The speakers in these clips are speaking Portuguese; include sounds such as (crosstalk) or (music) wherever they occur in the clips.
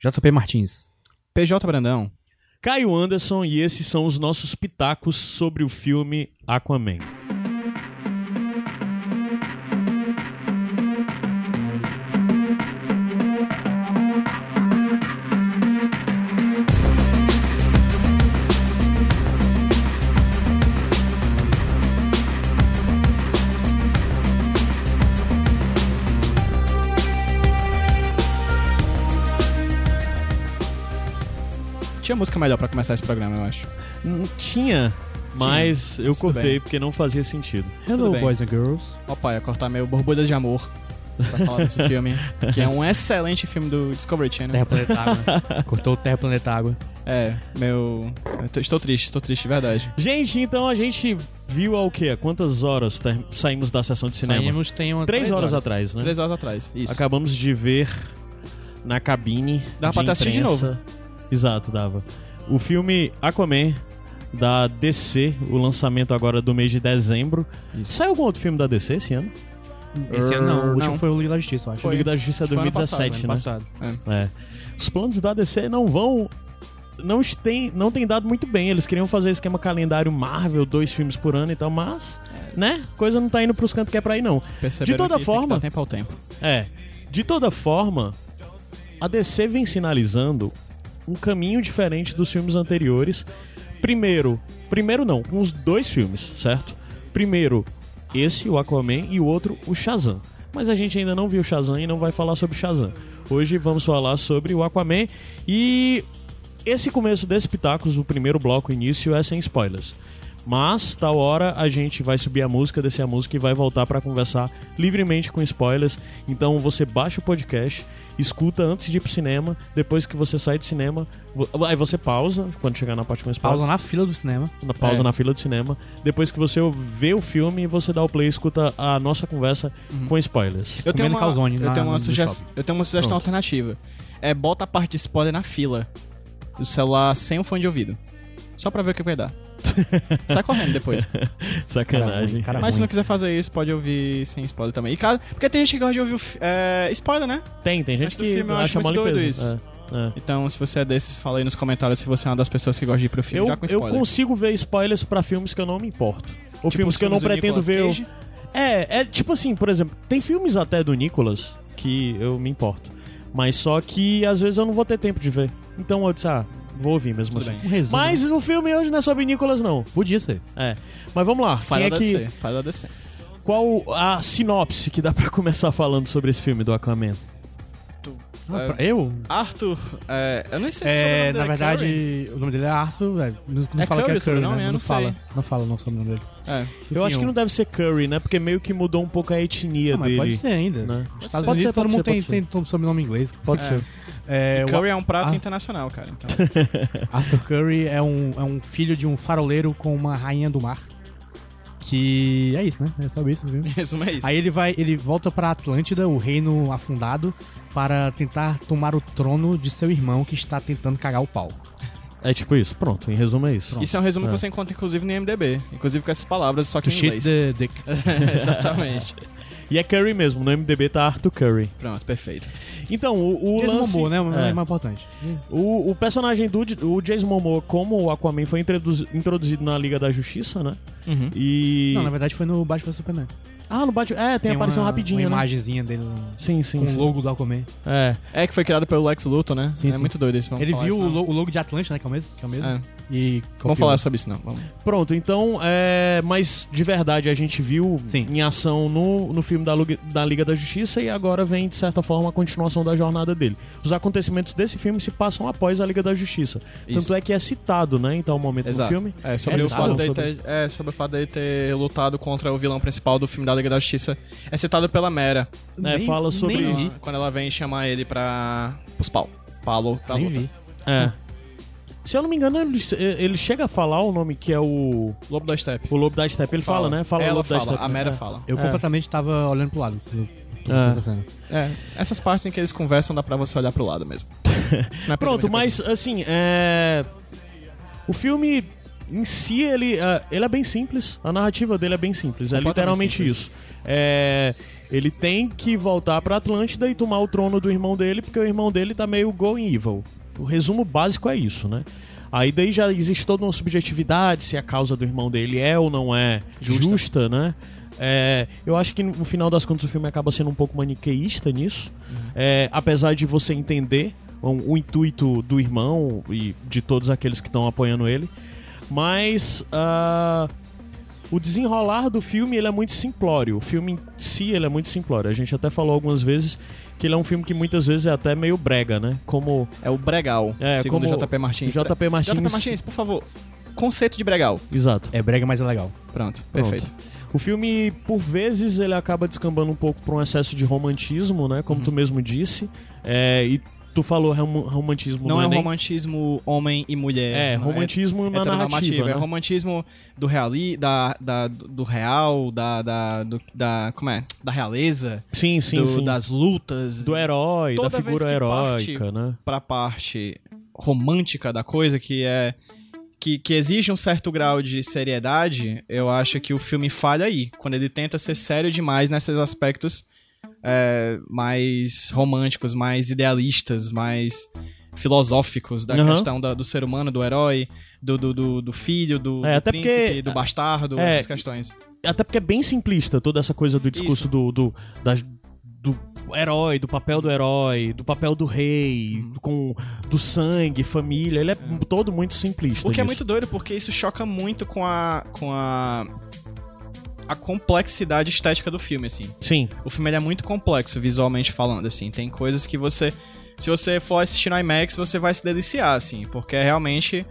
JP Martins. PJ Brandão. Caio Anderson e esses são os nossos pitacos sobre o filme Aquaman. Música melhor pra começar esse programa, eu acho. Hum, Tinha, mas eu Tudo cortei bem. porque não fazia sentido. Hello, boys and girls. Ó, pai, ia cortar meu Borbulhas de Amor pra falar desse (laughs) filme, que é um excelente filme do Discovery Channel. Terra Planeta Água. (laughs) Cortou o Terra Planeta Água. É, meu. eu estou triste, estou triste, de verdade. Gente, então a gente viu há o quê? Há Quantas horas saímos da sessão de cinema? Saímos tem uma, Três, horas, atrás, né? Três horas atrás. Isso. Acabamos de ver na cabine. Dava de pra ter assistido de imprensa. Exato, dava. O filme Aquaman da DC, o lançamento agora do mês de dezembro. Isso. Saiu algum outro filme da DC esse ano? Esse ano não, o último Não. foi o Liga da Justiça, eu acho. O Liga da Justiça é Foi ano 2017, né? Passado. É. Os planos da DC não vão. Não tem, não tem dado muito bem. Eles queriam fazer esquema calendário Marvel, dois filmes por ano e tal, mas, né? Coisa não tá indo pros cantos que é pra ir, não. Perceberam De toda que tem que forma- dar tempo ao tempo. É. De toda forma, a DC vem sinalizando um caminho diferente dos filmes anteriores. Primeiro, primeiro não, os dois filmes, certo? Primeiro, esse, o Aquaman, e o outro, o Shazam. Mas a gente ainda não viu o Shazam e não vai falar sobre Shazam. Hoje vamos falar sobre o Aquaman e esse começo desse Pitacos, o primeiro bloco, início, é sem spoilers. Mas, tal hora, a gente vai subir a música, descer a música e vai voltar pra conversar livremente com spoilers. Então você baixa o podcast, escuta antes de ir pro cinema, depois que você sai do cinema, aí você pausa quando chegar na parte com spoilers. Pausa na fila do cinema. na pausa É. na fila do cinema. Depois que você vê o filme, você dá o play e escuta a nossa conversa com spoilers. Eu tenho uma, calzone eu na- tenho uma, eu tenho uma sugestão Pronto. alternativa. É bota a parte de spoiler na fila do celular sem o fone de ouvido. Só pra ver o que vai dar. (laughs) Sai correndo depois. (laughs) Sacanagem. Cara Mas se ruim. não quiser fazer isso, pode ouvir sem spoiler também. E caso, porque tem gente que gosta de ouvir o é, spoiler, né? Tem, tem gente que filme eu acha muito doido limpeza. É, é. Então, se você é desses, fala aí nos comentários se você é uma das pessoas que gosta de ir pro filme Eu, já com eu spoiler. consigo ver spoilers pra filmes que eu não me importo. Ou Tipo filmes que eu não pretendo ver. É, é tipo assim, por exemplo, tem filmes até do Nicolas que eu me importo. Mas só que às vezes eu não vou ter tempo de ver. Então eu disse, ah, vou ouvir mesmo Tudo assim. bem. Um resumo. Mas o filme hoje não é sobre Nicolas, não. Podia ser. É. Mas vamos lá. Faz Quem da é que, DC. Da DC. qual a sinopse que dá pra começar falando sobre esse filme do Aquaman? Ah, É, pra- eu? Arthur, é, eu nem sei se o É, na dele é verdade, o nome dele é Arthur, é, não, não É fala Curry o que é Curry, sobrenome? né? Eu Não, não fala, não fala não sobre o nome dele. É. eu acho que Enfim, não deve ser Curry, né? Porque meio que mudou um pouco a etnia Não, mas dele. pode ser ainda. né? Nos Estados Pode Unidos ser, todo pode mundo ser, tem, pode ser. tem todo sobrenome inglês. Pode É. ser. É, o Curry é um prato Ah. internacional, cara. Então. (laughs) Arthur Curry é um, é um filho de um faroleiro com uma rainha do mar. Que é isso, né? É só isso, viu? Em (laughs) resumo, é isso. Aí ele vai, ele volta pra Atlântida, o reino afundado, para tentar tomar o trono de seu irmão que está tentando cagar o pau. É tipo isso. Pronto, em resumo é isso. Isso é um resumo É. que você encontra, inclusive, no IMDB. Inclusive com essas palavras, só que To em shit inglês. the dick. (laughs) Exatamente. E é Curry mesmo, no MDB tá Arthur Curry. Pronto, perfeito. Então, o, o Jason lance... Momoa, né? O é. mais importante. O, o personagem do o Jason Momoa, como o Aquaman, foi introduzi- introduzido na Liga da Justiça, né? Uhum. E... Não, na verdade foi no Batman Superman. Ah, no Batman... É, tem, aparição uma, rapidinho, uma né? imagenzinha dele no- Sim, sim, com sim. o logo do Aquaman. É. É que foi criado pelo Lex Luthor, né? Sim, é sim. muito doido isso. Ele viu isso, o, lo- o logo de Atlântida, né? Que é o mesmo? Que é o mesmo. É. E Vamos copiou. falar sobre isso, não. Vamos. Pronto, então, é... Mas, de verdade, a gente viu Sim. em ação no, no filme da, Lug- da Liga da Justiça e agora vem, de certa forma, a continuação da jornada dele. Os acontecimentos desse filme se passam após a Liga da Justiça. Isso. Tanto é que é citado, né, em tal momento Exato. do filme. É, sobre, É, o fato sobre- ter, é, sobre o fato dele ter lutado contra o vilão principal do filme da Liga da Justiça. É citado pela Mera. né, Nem- fala sobre... nem Quando vi. ela, quando ela vem chamar ele pra. pros pau. Paulo pra Nem luta. vi. É. Se eu não me engano, ele, ele chega a falar o nome que é o... Lobo da Steppe. O Lobo da Steppe. Ele fala, né? Fala o Ela Lobo da fala, Steppe. a Mera É. fala. Eu É. completamente tava olhando pro lado. É. É, essas partes em que eles conversam dá pra você olhar pro lado mesmo. (laughs) É Pronto, coisa. mas assim, é. O filme em si, ele, ah, ele é bem simples. A narrativa dele é bem simples. É literalmente simples. isso. É, ele tem que voltar pra Atlântida e tomar o trono do irmão dele, porque o irmão dele tá meio going evil. O resumo básico é isso, né? Aí daí já existe toda uma subjetividade se a causa do irmão dele é ou não é justa, né? É, eu acho que no final das contas o filme acaba sendo um pouco maniqueísta nisso. É, apesar de você entender o, o intuito do irmão e de todos aqueles que estão apoiando ele. Mas ah, o desenrolar do filme ele é muito simplório. O filme em si ele é muito simplório. A gente até falou algumas vezes que ele é um filme que muitas vezes é até meio brega, né? Como É o Bregal, É, segundo como o JP Martins. JP Martins- JP Martins, por favor. Conceito de Bregal. Exato. É brega, mas é legal. Pronto, Pronto. perfeito. O filme, por vezes, ele acaba descambando um pouco para um excesso de romantismo, né? Uhum. Como tu mesmo disse. É, e tu falou rom- romantismo Não, não, é um nem... romantismo homem e mulher. É, não romantismo na heteronormativo, narrativa, né? É romantismo do reali, da, da, do real, da, da, do- da, como é? Da realeza, Sim, sim, do- sim. das lutas. Do herói, da Toda vez figura heróica, parte né? pra parte romântica da coisa, que é que, que exige um certo grau de seriedade, eu acho que o filme falha aí, quando ele tenta ser sério demais nesses aspectos é, mais românticos, mais idealistas, mais filosóficos da Aham. questão da- do ser humano, do herói, do, do, do, do filho, do, É, do até príncipe, porque- do bastardo, É, essas questões. Até porque é bem simplista toda essa coisa do discurso Isso. do, do, das- do herói, do papel do herói, do papel do rei, Uhum. com, do sangue, família. Ele é todo muito simplista. O que é muito doido, porque isso choca muito com a. com a. a complexidade estética do filme, assim. Sim, O filme é muito complexo, visualmente falando, assim. Tem coisas que você. Se você for assistir no IMAX, você vai se deliciar, assim. Porque é realmente.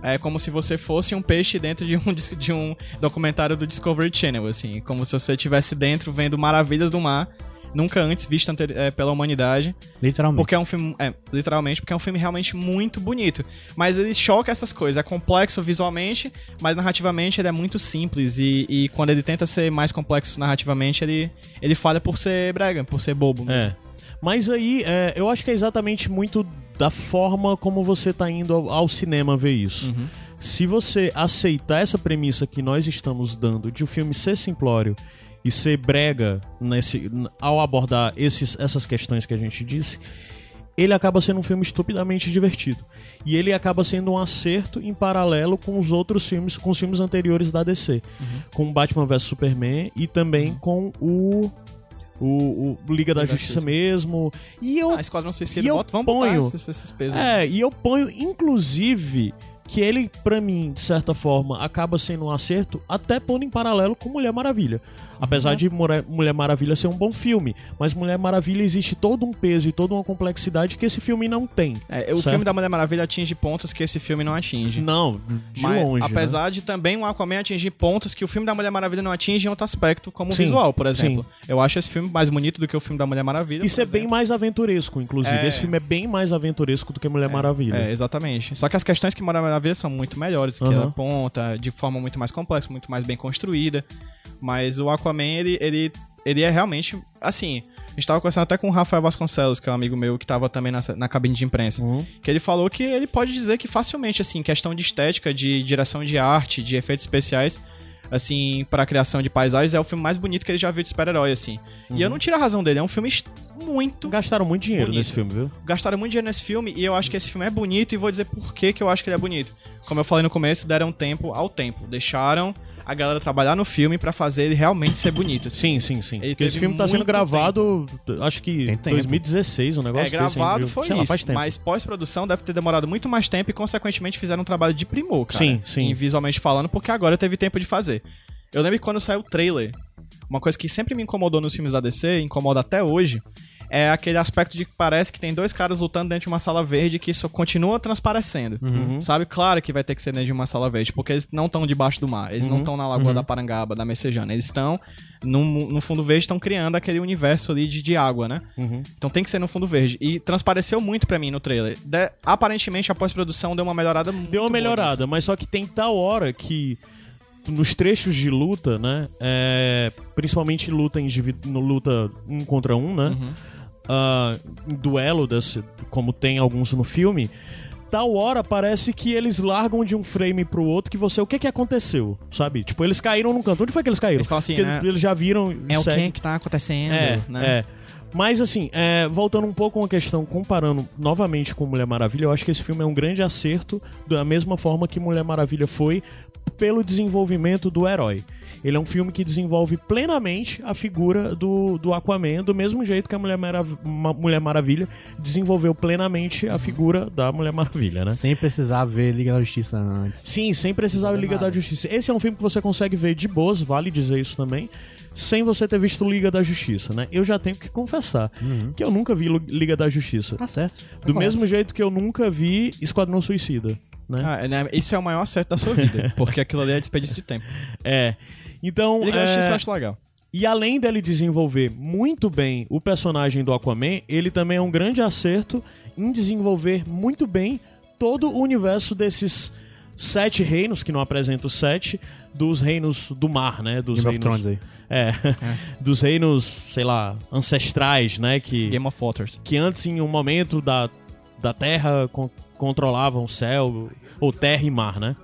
É como se você fosse um peixe dentro de um, (laughs) de um documentário do Discovery Channel, assim. Como se você estivesse dentro vendo maravilhas do mar, nunca antes vista é, pela humanidade. Literalmente. Porque é um filme. É, literalmente, porque é um filme realmente muito bonito. Mas ele choca essas coisas. É complexo visualmente, mas narrativamente ele é muito simples. E, e quando ele tenta ser mais complexo narrativamente, ele, ele falha por ser brega, por ser bobo. É. Mas aí, é, eu acho que é exatamente muito da forma como você tá indo ao, ao cinema ver isso. Uhum. Se você aceitar essa premissa que nós estamos dando de o filme ser simplório e ser brega nesse, ao abordar esses, essas questões que a gente disse, ele acaba sendo um filme estupidamente divertido. E ele acaba sendo um acerto em paralelo com os outros filmes, com os filmes anteriores da DC. Uhum. Com Batman vs Superman e também com o, o, o Liga da da Justiça Justiça. mesmo. E eu Ah, Esquadrão Suicida, E eu bota, vamos ponho- botar esses, esses pesos. é, e eu ponho, inclusive, que ele, pra mim, de certa forma, acaba sendo um acerto, até pondo em paralelo com Mulher Maravilha. Apesar de Mora- Mulher Maravilha ser um bom filme, mas Mulher Maravilha existe todo um peso e toda uma complexidade que esse filme não tem. É, o certo? filme da Mulher Maravilha atinge pontos que esse filme não atinge. Não, de Mas, longe. né? apesar de também o Aquaman atingir pontos que o filme da Mulher Maravilha não atinge em outro aspecto, como o Sim, visual, por exemplo. Eu acho esse filme mais bonito do que o filme da Mulher Maravilha. Isso é bem exemplo. mais aventuresco, inclusive. É. Esse filme é bem mais aventuresco do que Mulher Maravilha. É, exatamente. Só que as questões que Mulher Maravilha são muito melhores, que Aham. ela aponta de forma muito mais complexa, muito mais bem construída. Mas o Aquaman, ele, ele, ele é realmente. Assim, a gente tava conversando até com o Rafael Vasconcelos, que é um amigo meu que tava também na, na cabine de imprensa. Uhum. Que ele falou que ele pode dizer que facilmente, assim, questão de estética, de direção de arte, de efeitos especiais, assim, pra criação de paisagens, é o filme mais bonito que ele já viu de super-herói, assim. E Uhum. eu não tiro a razão dele, é um filme muito Gastaram muito dinheiro Bonito. nesse filme, viu? gastaram muito dinheiro nesse filme e eu acho que esse filme é bonito e vou dizer por que, que eu acho que ele é bonito. Como eu falei no começo, deram tempo ao tempo. Deixaram a galera trabalhar no filme pra fazer ele realmente ser bonito. assim. Sim, sim, sim. Ele Porque esse filme tá sendo gravado, acho que Tem tempo. 2016, um negócio É, desse, gravado viu? foi Sei lá, isso, faz tempo. mas pós-produção deve ter demorado muito mais tempo e, consequentemente, fizeram um trabalho de primor, cara. Sim, sim. Em visualmente falando, porque agora teve tempo de fazer. Eu lembro que quando saiu o trailer, uma coisa que sempre me incomodou nos filmes da DC, incomoda até hoje, é aquele aspecto de que parece que tem dois caras lutando dentro de uma sala verde que isso continua transparecendo. Uhum. Sabe? Claro que vai ter que ser dentro de uma sala verde, porque eles não estão debaixo do mar, eles Uhum. não estão na Lagoa da Parangaba, da Messejana, eles estão no, no fundo verde, estão criando aquele universo ali de, de água, né? Uhum. Então tem que ser no fundo verde. E transpareceu muito pra mim no trailer. De- aparentemente a pós-produção deu uma melhorada muito Deu uma boa melhorada, mas só que tem tal hora que nos trechos de luta, né? é, principalmente luta, indivi- no luta um contra um, né? Uhum. Em duelo, desse, como tem alguns no filme, tal hora parece que eles largam de um frame pro outro que você. O que que aconteceu? Sabe? Tipo, eles caíram num canto. Onde foi que eles caíram? Eles falam assim, Porque né? eles já viram. É o que que tá acontecendo, É, né? é. Mas assim, é, voltando um pouco a uma questão, comparando novamente com Mulher Maravilha, eu acho que esse filme é um grande acerto, da mesma forma que Mulher Maravilha foi, pelo desenvolvimento do herói. Ele é um filme que desenvolve plenamente a figura do, do Aquaman, do mesmo jeito que a Mulher, Marav- Ma- Mulher Maravilha desenvolveu plenamente a figura da Mulher Maravilha, né? Sem precisar ver Liga da Justiça antes. Sim, sem precisar de Liga da Justiça. Esse é um filme que você consegue ver de boas, vale dizer isso também, sem você ter visto Liga da Justiça, né? Eu já tenho que confessar que eu nunca vi Liga da Justiça. Tá certo. Tá Do correto. mesmo jeito que eu nunca vi Esquadrão Suicida, né? Ah, né, Isso é o maior acerto da sua vida, (laughs) porque aquilo ali é desperdício de tempo. É. Então, da é, Justiça eu acho legal. E além dele desenvolver muito bem o personagem do Aquaman, ele também é um grande acerto em desenvolver muito bem todo o universo desses sete reinos, que não apresenta os sete, dos reinos do mar, né? Dos Game of reinos, Thrones aí. É, (laughs) dos reinos, sei lá, ancestrais, né? Que, Game of Waters. que antes, em um momento da, da Terra, con- controlavam o céu, ou terra e mar, né?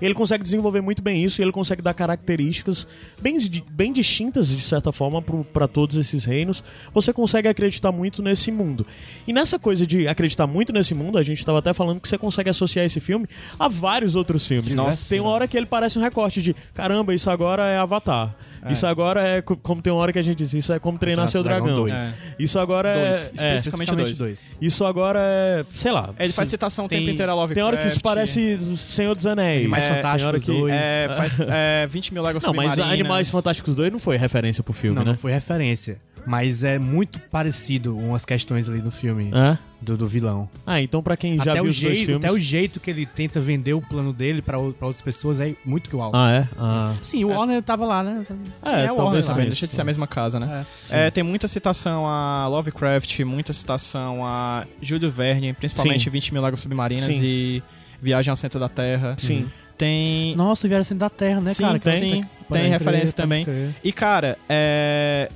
Ele consegue desenvolver muito bem isso e ele consegue dar características bem, bem distintas, de certa forma, para todos esses reinos. Você consegue acreditar muito nesse mundo. E nessa coisa de acreditar muito nesse mundo, a gente estava até falando que você consegue associar esse filme a vários outros filmes. Nossa. Tem uma hora que ele parece um recorte de: caramba, isso agora é Avatar. Isso agora é co- como tem uma hora que a gente diz, isso é como treinar seu Dragão dragão. dois. É. Isso agora é- Dois, é, especificamente dois. dois. Isso agora é, sei lá. Ele faz citação o tem- tempo inteiro a Lovecraft. tem hora que isso parece Senhor dos Anéis. Animais É, Fantásticos que- dois. É, faz (laughs) é, 20 mil léguas Não, mas. Animais Fantásticos 2 não foi referência pro filme, Não, né? não foi referência. Mas é muito parecido umas questões ali no filme É? Do, do vilão. Ah, então pra quem já até, viu o os dois jeito, filmes... até o jeito que ele tenta vender o plano dele pra, o- pra outras pessoas é muito igual. Ah, é? Ah. Sim, o Warner tava lá, né? Sim, É, é, o Warner talvez também, seja deixa de ser a mesma casa, né? É, tem muita citação a Lovecraft, muita citação a Júlio Verne, principalmente Sim. 20 mil léguas submarinas Sim. e Viagem ao Centro da Terra. Sim. Tem... Nossa, vieram sendo da Terra, né, Sim, cara? tem, Que- Tem crer, referência também. E, cara, é...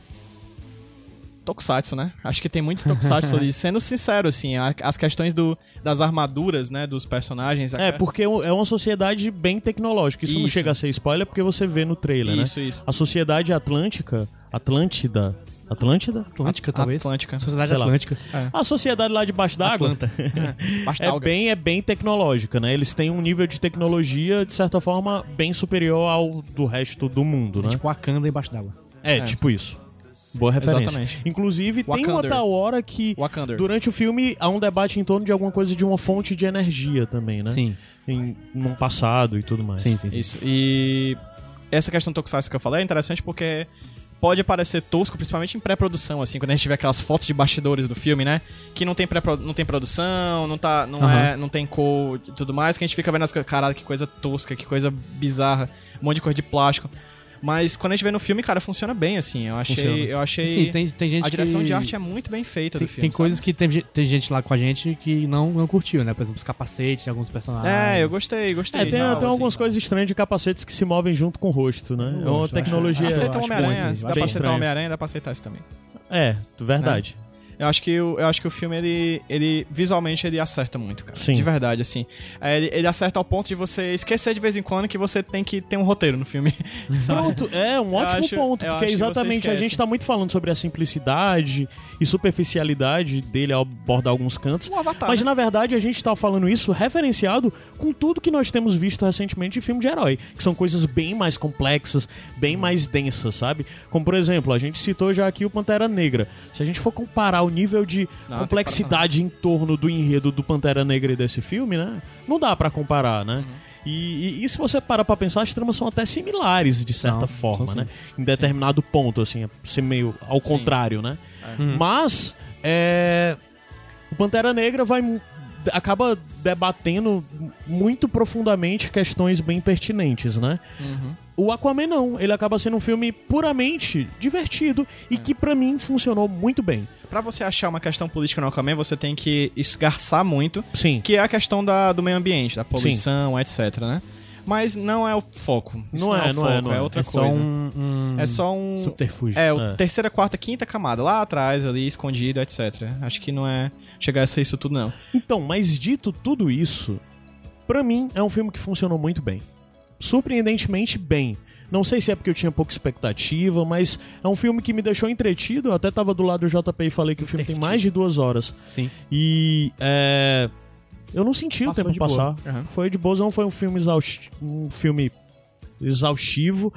Tokusatsu, né? Acho que tem muitos Tokusatsu ali. (laughs) Sendo sincero, assim, a- as questões do, das armaduras, né, dos personagens... É, porque é uma sociedade bem tecnológica. Isso, não Isso. chega a ser spoiler porque você vê no trailer, né? Isso, isso. A sociedade atlântica... Atlântida... Atlântida? Atlântica, talvez. Atlântica. Sociedade Sei. Atlântica. A sociedade lá debaixo d'água (laughs) (laughs) é bem, é bem tecnológica, né? Eles têm um nível de tecnologia, de certa forma, bem superior ao do resto do mundo, É né? tipo Wakanda embaixo d'água. É, É. tipo isso. Boa referência. Exatamente. Inclusive, tem uma tal hora que Wakanda. durante o filme há um debate em torno de alguma coisa de uma fonte de energia também, né? Sim. Em num passado e tudo mais. Sim, sim, sim. Isso. E essa questão Tokusatsu que eu falei é interessante porque pode parecer tosco, principalmente em pré-produção, assim, quando a gente vê aquelas fotos de bastidores do filme, né? Que não tem, pré não tem produção, não, tá, não, é, não tem cor e tudo mais, que a gente fica vendo as caralho, que coisa tosca, que coisa bizarra, um monte de coisa de plástico. Mas quando a gente vê no filme, cara, funciona bem, assim. Eu achei. Funciona. Eu achei. Sim, tem, tem gente a direção que... de arte é muito bem feita Tem, do filme. tem coisas sabe? que tem, tem gente lá com a gente que não, não curtiu, né? Por exemplo, os capacetes de alguns personagens. É, eu gostei, gostei. É, tem, Não, tem assim, algumas coisas estranhas de capacetes que se movem junto com o rosto, né? Eu é uma gosto, tecnologia. Aceita o Homem-Aranha, aí, dá pra aceitar o. Homem-Aranha, dá pra aceitar isso também. É, verdade. Eu acho que o, eu acho que o filme, ele, ele visualmente, ele acerta muito, cara. Sim. De verdade, assim. É, Ele, ele acerta ao ponto de você esquecer de vez em quando que você tem que ter um roteiro no filme. (laughs) Pronto, é um ótimo acho- ponto, eu porque exatamente a gente tá muito falando sobre a simplicidade e superficialidade dele ao abordar alguns cantos. Um avatar, Mas né? na verdade a gente tá falando isso referenciado com tudo que nós temos visto recentemente em filme de herói, que são coisas bem mais complexas, bem mais densas, sabe? Como por exemplo, a gente citou já aqui o Pantera Negra. Se a gente for comparar o nível de Não, complexidade em torno do enredo do Pantera Negra e desse filme, né? Não dá pra comparar, né? Uhum. E, e- e se você parar pra pensar, as tramas são até similares, de certa São, forma, né? Em determinado ponto, assim, é ser meio ao contrário, né? Mas, é, o Pantera Negra vai acaba debatendo muito profundamente questões bem pertinentes, né? Uhum. O Aquaman não, ele acaba sendo um filme puramente divertido É. e que pra mim funcionou muito bem. Pra você achar uma questão política no Aquaman, você tem que esgarçar muito, Sim. que é a questão da, do meio ambiente, da poluição, etc, né? Mas não é o foco. Isso Não é, o não é, foco, não é. outra é só coisa. um, um É só um. subterfúgio. É, o É. terceira, quarta, quinta camada, lá atrás, ali, escondido, etc. Acho que não é chegar a ser isso tudo, não. Então, mas dito tudo isso, pra mim é um filme que funcionou muito bem. Surpreendentemente bem. Não sei se é porque eu tinha pouca expectativa, mas é um filme que me deixou entretido. Eu até tava do lado do JP e falei que o filme tem mais de duas horas. Sim. E é, eu não senti Passou o tempo de passar. Uhum. Foi de boa, não foi um filme exaustivo, um filme exaustivo.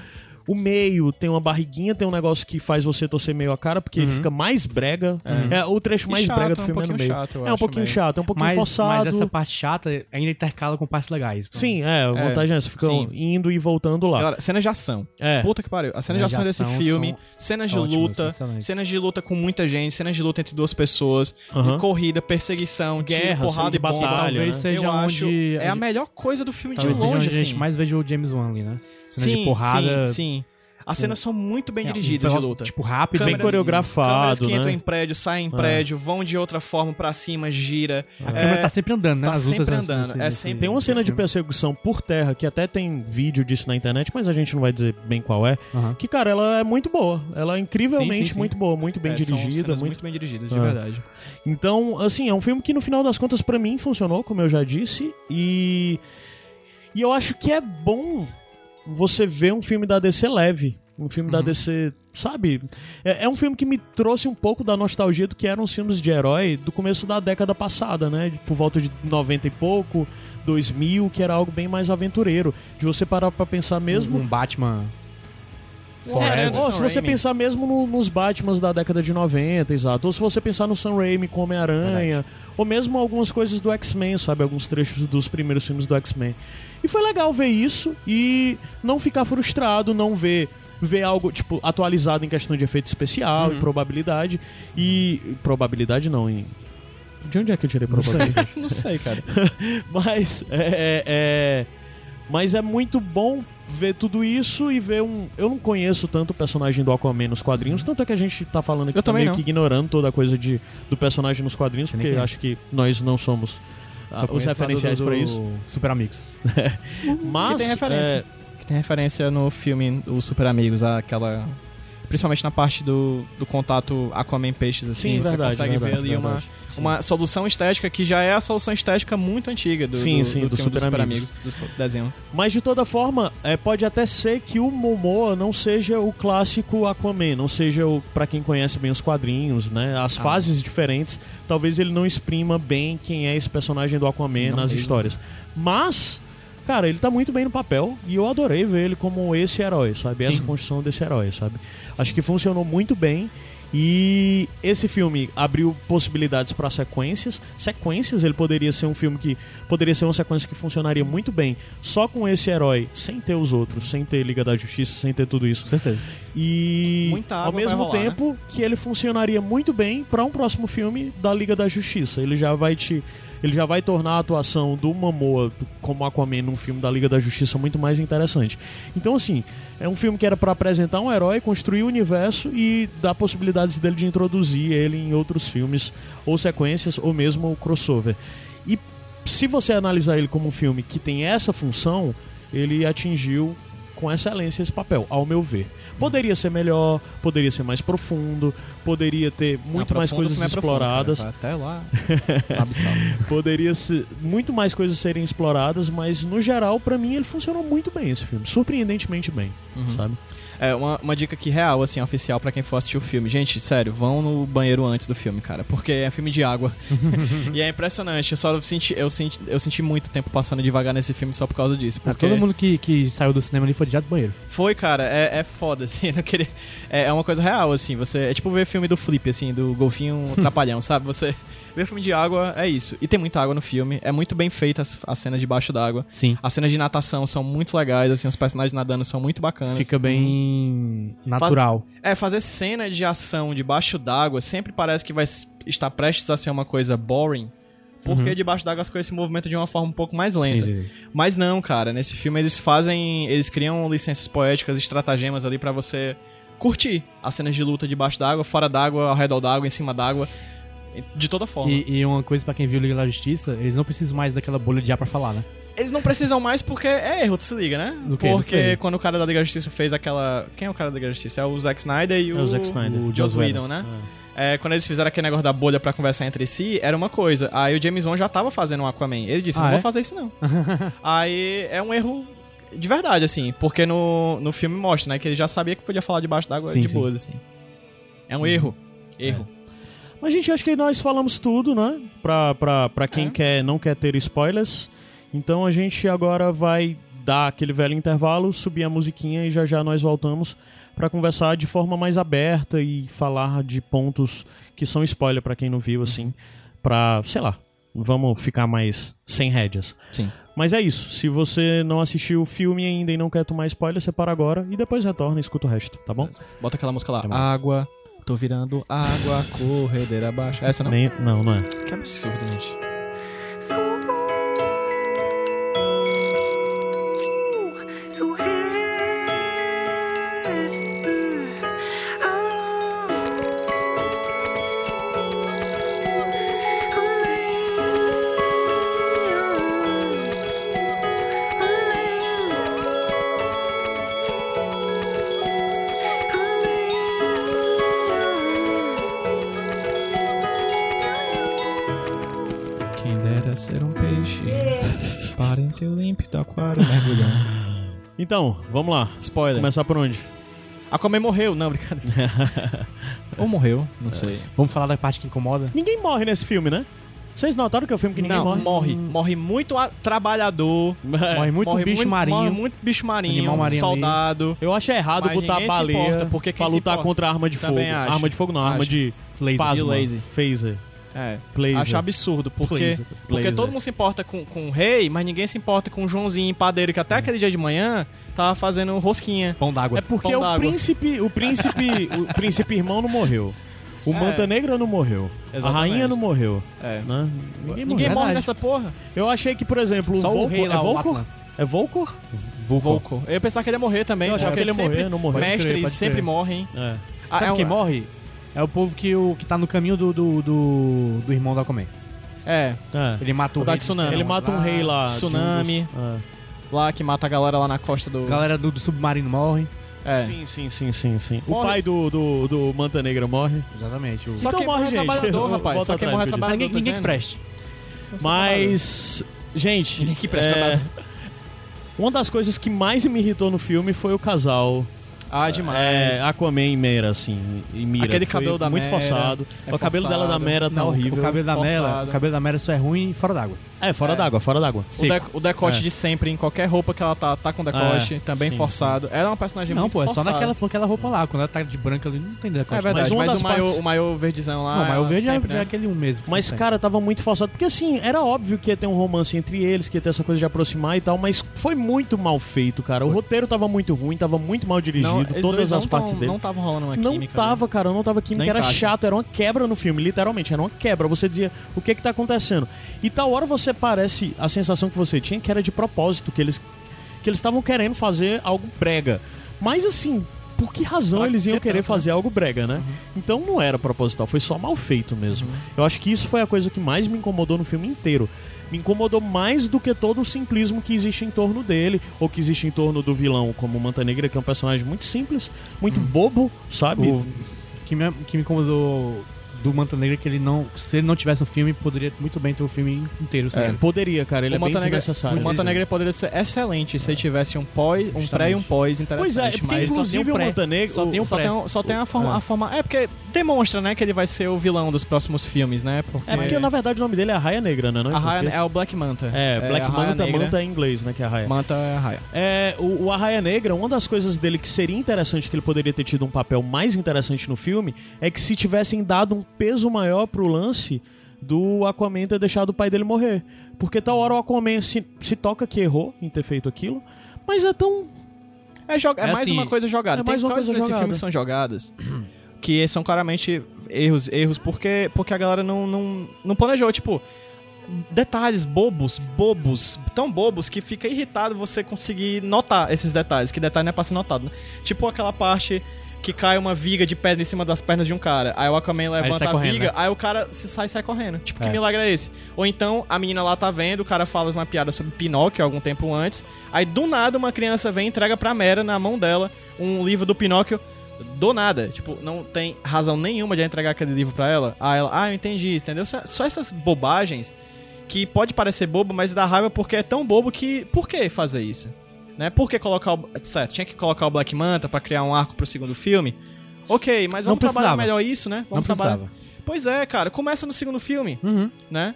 O meio tem uma barriguinha, tem um negócio que faz você torcer meio a cara, porque ele fica mais brega. É, o trecho mais chato, brega do é um filme é no pouquinho meio. chato, é um pouquinho meio. chato, é um pouquinho Mas, forçado. mas essa parte chata ainda intercala com partes legais. então- Sim, é, a vantagem é essa, fica sim. indo e voltando lá. Agora, cenas de ação. É. Puta que pariu. As cenas de ação desse ação filme, são cenas de ótimas, luta, cenas de luta com muita gente, cenas de luta entre duas pessoas, Aham. corrida, perseguição, tiro, Guerra, porrada de e bomba. batalha, Talvez né? seja Eu acho onde. é a melhor coisa do filme de longe, a assim. mais veja o James Wan ali, né? Cenas sim, de porrada. sim, sim. As cenas são muito bem é, um dirigidas de negócio, luta. Tipo, rápido, Bem Câmeras- coreografado, Câmeras que entram né? em prédio, saem em É. prédio, vão de outra forma pra cima, gira. A câmera tá sempre andando, né? tá lutas sempre andando, nesse- é sempre- Tem uma cena de perseguição por terra, que até tem vídeo disso na internet, mas a gente não vai dizer bem qual é. Aham. Que, cara, ela é muito boa. Ela é incrivelmente Sim, sim, sim. muito boa, muito bem É, são dirigida. cenas Muito... muito bem dirigidas, de Ah. verdade. Então, assim, é um filme que no final das contas pra mim funcionou, como eu já disse, e e eu acho que é bom você ver um filme da DC leve, um filme da DC, sabe? É, é um filme que me trouxe um pouco da nostalgia do que eram os filmes de herói do começo da década passada, né? Por volta de 90 e pouco, 2000, que era algo bem mais aventureiro, de você parar pra pensar mesmo Um Batman. É, Forever. ou Sam se você Raimi. pensar mesmo no- nos Batmans da década de 90, exato. Ou se você pensar no Sam Raimi com Homem-Aranha. Ou mesmo algumas coisas do X-Men, sabe? Alguns trechos dos primeiros filmes do X-Men. E foi legal ver isso e não ficar frustrado, não ver ver algo, tipo, atualizado em questão de efeito especial Uhum. e probabilidade. E. Probabilidade não, em. De onde é que eu tirei Não sei. probabilidade? (laughs) Não sei, cara. (laughs) Mas é, é- é- Mas é muito bom ver tudo isso e ver um. Eu não conheço tanto o personagem do Aquaman nos quadrinhos, tanto é que a gente tá falando aqui Eu tá também meio não. que ignorando toda a coisa de, do personagem nos quadrinhos, porque é. acho que nós não somos ah, Só os referenciais do isso. Super Amigos. (laughs) Mas. que tem referência. é, Que tem referência no filme Os Super Amigos, aquela. Principalmente na parte do, do contato Aquaman Peixes, assim. Sim, você verdade, consegue verdade, ver ali uma, verdade. Sim. uma solução estética que já é a solução estética muito antiga do, Sim, do, sim, do do filme Super Super Amigos. Amigos, do desenho. Mas de toda forma, é, pode até ser que o Momoa não seja o clássico Aquaman, não seja o para quem conhece bem os quadrinhos, né? As Ah. fases diferentes, talvez ele não exprima bem quem é esse personagem do Aquaman Não nas mesmo. histórias. Mas, cara, ele tá muito bem no papel e eu adorei ver ele como esse herói, sabe? Essa Sim. construção desse herói, sabe? Acho que funcionou muito bem. E esse filme abriu possibilidades para sequências. Sequências, ele poderia ser um filme que poderia ser uma sequência que funcionaria muito bem só com esse herói, sem ter os outros, sem ter Liga da Justiça, sem ter tudo isso. Com certeza. E ao mesmo rolar, né? tempo que ele funcionaria muito bem para um próximo filme da Liga da Justiça. Ele já vai te ele já vai tornar a atuação do Momoa do- como Aquaman num filme da Liga da Justiça muito mais interessante. Então assim, é um filme que era para apresentar um herói, construir o universo e dar possibilidades dele de introduzir ele em outros filmes ou sequências ou mesmo o crossover. E se você analisar ele como um filme que tem essa função, ele atingiu com excelência esse papel, ao meu ver. Poderia ser melhor, poderia ser mais profundo, poderia ter muito Não, mais profundo coisas é profundo, exploradas, tá Até lá. (laughs) poderia ser muito mais coisas serem exploradas, mas no geral, pra mim, ele funcionou muito bem esse filme, surpreendentemente bem, Uhum. sabe? É, uma, uma dica aqui real, assim, oficial pra quem for assistir o filme. Gente, sério, vão no banheiro antes do filme, cara. Porque é filme de água. (laughs) e é impressionante. Eu só senti, eu senti, eu senti muito tempo passando devagar nesse filme só por causa disso. Ah, Porque Todo mundo que, que saiu do cinema ali foi direto do banheiro. Foi, cara, é, é foda, assim. (laughs) Não queria... é, é uma coisa real, assim. Você, é tipo ver filme do Flip, assim, do Golfinho (laughs) Trapalhão, sabe? Você ver filme de água é isso. E tem muita água no filme. É muito bem feita as, as cenas debaixo d'água. Sim. As cenas de natação são muito legais, assim, os personagens nadando são muito bacanas. Fica bem natural. É, fazer cena de ação debaixo d'água sempre parece que vai estar prestes a ser uma coisa boring. Porque Uhum. debaixo d'água as coisas se movimentam de uma forma um pouco mais lenta. Sim, sim, sim. Mas não, cara, nesse filme eles fazem. Eles criam licenças poéticas, estratagemas ali pra você curtir as cenas de luta debaixo d'água, fora d'água, ao redor d'água, em cima d'água. De toda forma. E, e uma coisa pra quem viu Liga da Justiça, eles não precisam mais daquela bolha de ar pra falar, né? Eles não precisam mais porque é erro, tu se liga, né? Do quê? Porque quando o cara da Liga da Justiça fez aquela. Quem é o cara da Liga da Justiça? É o Zack Snyder e o. É o Zack Snyder. O Joss Whedon, né? É, quando eles fizeram aquele negócio da bolha pra conversar entre si, era uma coisa. Aí o James Wan já tava fazendo um Aquaman. Ele disse: Ah, não é? vou fazer isso não. (laughs) Aí é um erro de verdade, assim. Porque no, no filme mostra, né? Que ele já sabia que podia falar debaixo d'água de boas, assim. É um erro. Erro. Mas, gente, acho que nós falamos tudo, né? Pra, pra, pra quem É. quer, não quer ter spoilers. Então a gente agora vai dar aquele velho intervalo, subir a musiquinha e já já nós voltamos pra conversar de forma mais aberta e falar de pontos que são spoiler pra quem não viu, assim. Pra, sei lá, vamos ficar mais sem rédeas. Sim. Mas é isso. Se você não assistiu o filme ainda e não quer tomar spoiler, você para agora e depois retorna e escuta o resto, tá bom? Bota aquela música lá. Água. Tô virando água, corredeira abaixo. Essa não? Nem, não, não é. Que absurdo, gente. Em teu límpido aquário (laughs) mergulhar. Então, vamos lá. Spoiler. Começar por onde? Aquaman morreu. Não, brincadeira. (laughs) Ou morreu, não sei. Vamos falar da parte que incomoda? Ninguém morre nesse filme, né? Vocês notaram que é o filme que ninguém não, morre? morre. Morre muito a- trabalhador. Morre muito morre bicho marinho. Morre muito bicho marinho. Animal marinho soldado. Eu acho errado Mas botar se baleia importa, porque pra lutar contra a arma de fogo. Acho. Arma de fogo não, arma Acho. de Laser. pasma. De laser. Phaser. É. Blazer. Acho absurdo, porque, Blazer. porque todo mundo se importa com, com o rei, mas ninguém se importa com o Joãozinho padeiro, que até aquele dia de manhã tava fazendo rosquinha. Pão d'água. É porque Pão o d'água. príncipe, o príncipe, o príncipe irmão não morreu. O É. Manta Negra não morreu. Exatamente. A rainha não morreu. É. Né? Ninguém, Ninguém morre Verdade. nessa porra. Eu achei que, por exemplo, Só o o Volcor, rei lá, é o Volcor? É Volcor? Volco. Eu ia pensar que ele ia morrer também. Eu achava que ele ia sempre morrer, não morreu. Mestres sempre crer. morrem. É. Ah, Sabe é um- quem morre? É o povo que, o, que tá no caminho do, do, do, do irmão do Aquaman. É, É. Ele mata o, O da rei tsunami. Ele mata um rei lá. um Tsunami. dos- é. lá que mata a galera lá na costa do. A galera do, do submarino morre. É. Sim, sim, sim, sim, sim. O Morre- pai do, do, do Manta Negra morre. Exatamente. O... Só Então quem morre, morre (laughs) é gente. trabalhador, rapaz. Volta Só quem morre é trabalhador. ninguém, ninguém que preste. Mas, gente, Ninguém que presta é, nada. uma das coisas que mais me irritou no filme foi o casal Ah, demais. é, Aquaman e Mera, assim, e Mira. Aquele Foi cabelo da muito Mera, forçado. é o cabelo dela da. Mera tá Não, horrível. O cabelo da Mera, forçado. o cabelo da Mera só é ruim fora d'água. É, fora É. d'água, fora d'água. O, dec- o decote É. de sempre, em qualquer roupa que ela tá, tá com decote, É, também sim, forçado. Ela é uma personagem Não, muito pô, é só forçada. naquela, naquela roupa lá. Quando ela tá de branca ali, não tem decote. É verdade, Mas uma mas, o, maior, partes- o maior verdezão lá. Não, o ela verde é, sempre, é né? aquele um mesmo. Mas, cara, tava muito forçado. Porque, assim, era óbvio que ia ter um romance entre eles, que ia ter essa coisa de aproximar e tal, mas foi muito mal feito, cara. O roteiro tava muito ruim, tava muito mal dirigido, Não, esses todas as não partes tão- dele. Não tava rolando uma Não química. tava, cara, não tava química, era encaixa. chato, era uma quebra no filme, literalmente, era uma quebra. Você dizia, o que que tá acontecendo? E tal hora você parece, a sensação que você tinha que era de propósito, que eles que eles estavam querendo fazer algo brega. Mas assim, por que razão Pra eles iam que querer tanto, né? fazer algo brega, né? Então não era proposital, foi só mal feito mesmo. Eu acho que isso foi a coisa que mais me incomodou no filme inteiro. Me incomodou mais do que todo o simplismo que existe em torno dele, ou que existe em torno do vilão, como o Manta Negra, que é um personagem muito simples, muito bobo, sabe? O que me, que me incomodou do Manta Negra é que ele não. Se ele não tivesse um filme, poderia muito bem ter o filme inteiro É. Poderia, cara, ele o é bem Manta Negra, desnecessário. o Manta Negra poderia ser excelente se ele tivesse um pós, um pré e um pós interessante. Pois é, porque inclusive um o. Manta Negra... Só tem um Só pré. tem, um- só tem a, forma, É. a forma. É porque demonstra, né, que ele vai ser o vilão dos próximos filmes, né? Porque, É porque, na verdade, o nome dele é Arraia Negra, né? Não Raia português? é o Black Manta. É, Black a Raia Manta, Negra. Manta é em inglês, né? Que é Arraia. Manta é a Raia. É, o, o Arraia Negra, uma das coisas dele que seria interessante, que ele poderia ter tido um papel mais interessante no filme, é que se tivessem dado um peso maior pro lance do Aquaman ter deixado o pai dele morrer. Porque tal hora o Aquaman se, se toca que errou em ter feito aquilo, mas é tão... É, joga, é, É mais assim, uma coisa jogada. é Tem mais uma coisas coisa nesse jogada. filme que são jogadas (clears throat) que são claramente erros, erros porque, porque a galera não, não, não planejou. Tipo, detalhes bobos, bobos, tão bobos que fica irritado você conseguir notar esses detalhes, que detalhe não é pra ser notado, né? Tipo aquela parte que cai uma viga de pedra em cima das pernas de um cara. Aí o Aquaman levanta a correndo, viga, né? aí o cara se sai e sai correndo. Tipo, que É. milagre é esse? Ou então a menina lá tá vendo, o cara fala uma piada sobre Pinóquio algum tempo antes. Aí do nada uma criança vem e entrega pra Mera na mão dela um livro do Pinóquio. Do nada, tipo, não tem razão nenhuma de entregar aquele livro pra ela. Ah, ela, ah, eu entendi, entendeu? Só, só essas bobagens que pode parecer bobo, mas dá raiva porque é tão bobo que. Por que fazer isso? Né? Por que colocar o. Certo, tinha que colocar o Black Manta pra criar um arco pro segundo filme. Ok, mas Não vamos trabalhar melhor isso, né? Não Vamos trabalhar. precisava. Pois é, cara, começa no segundo filme, Uhum. né?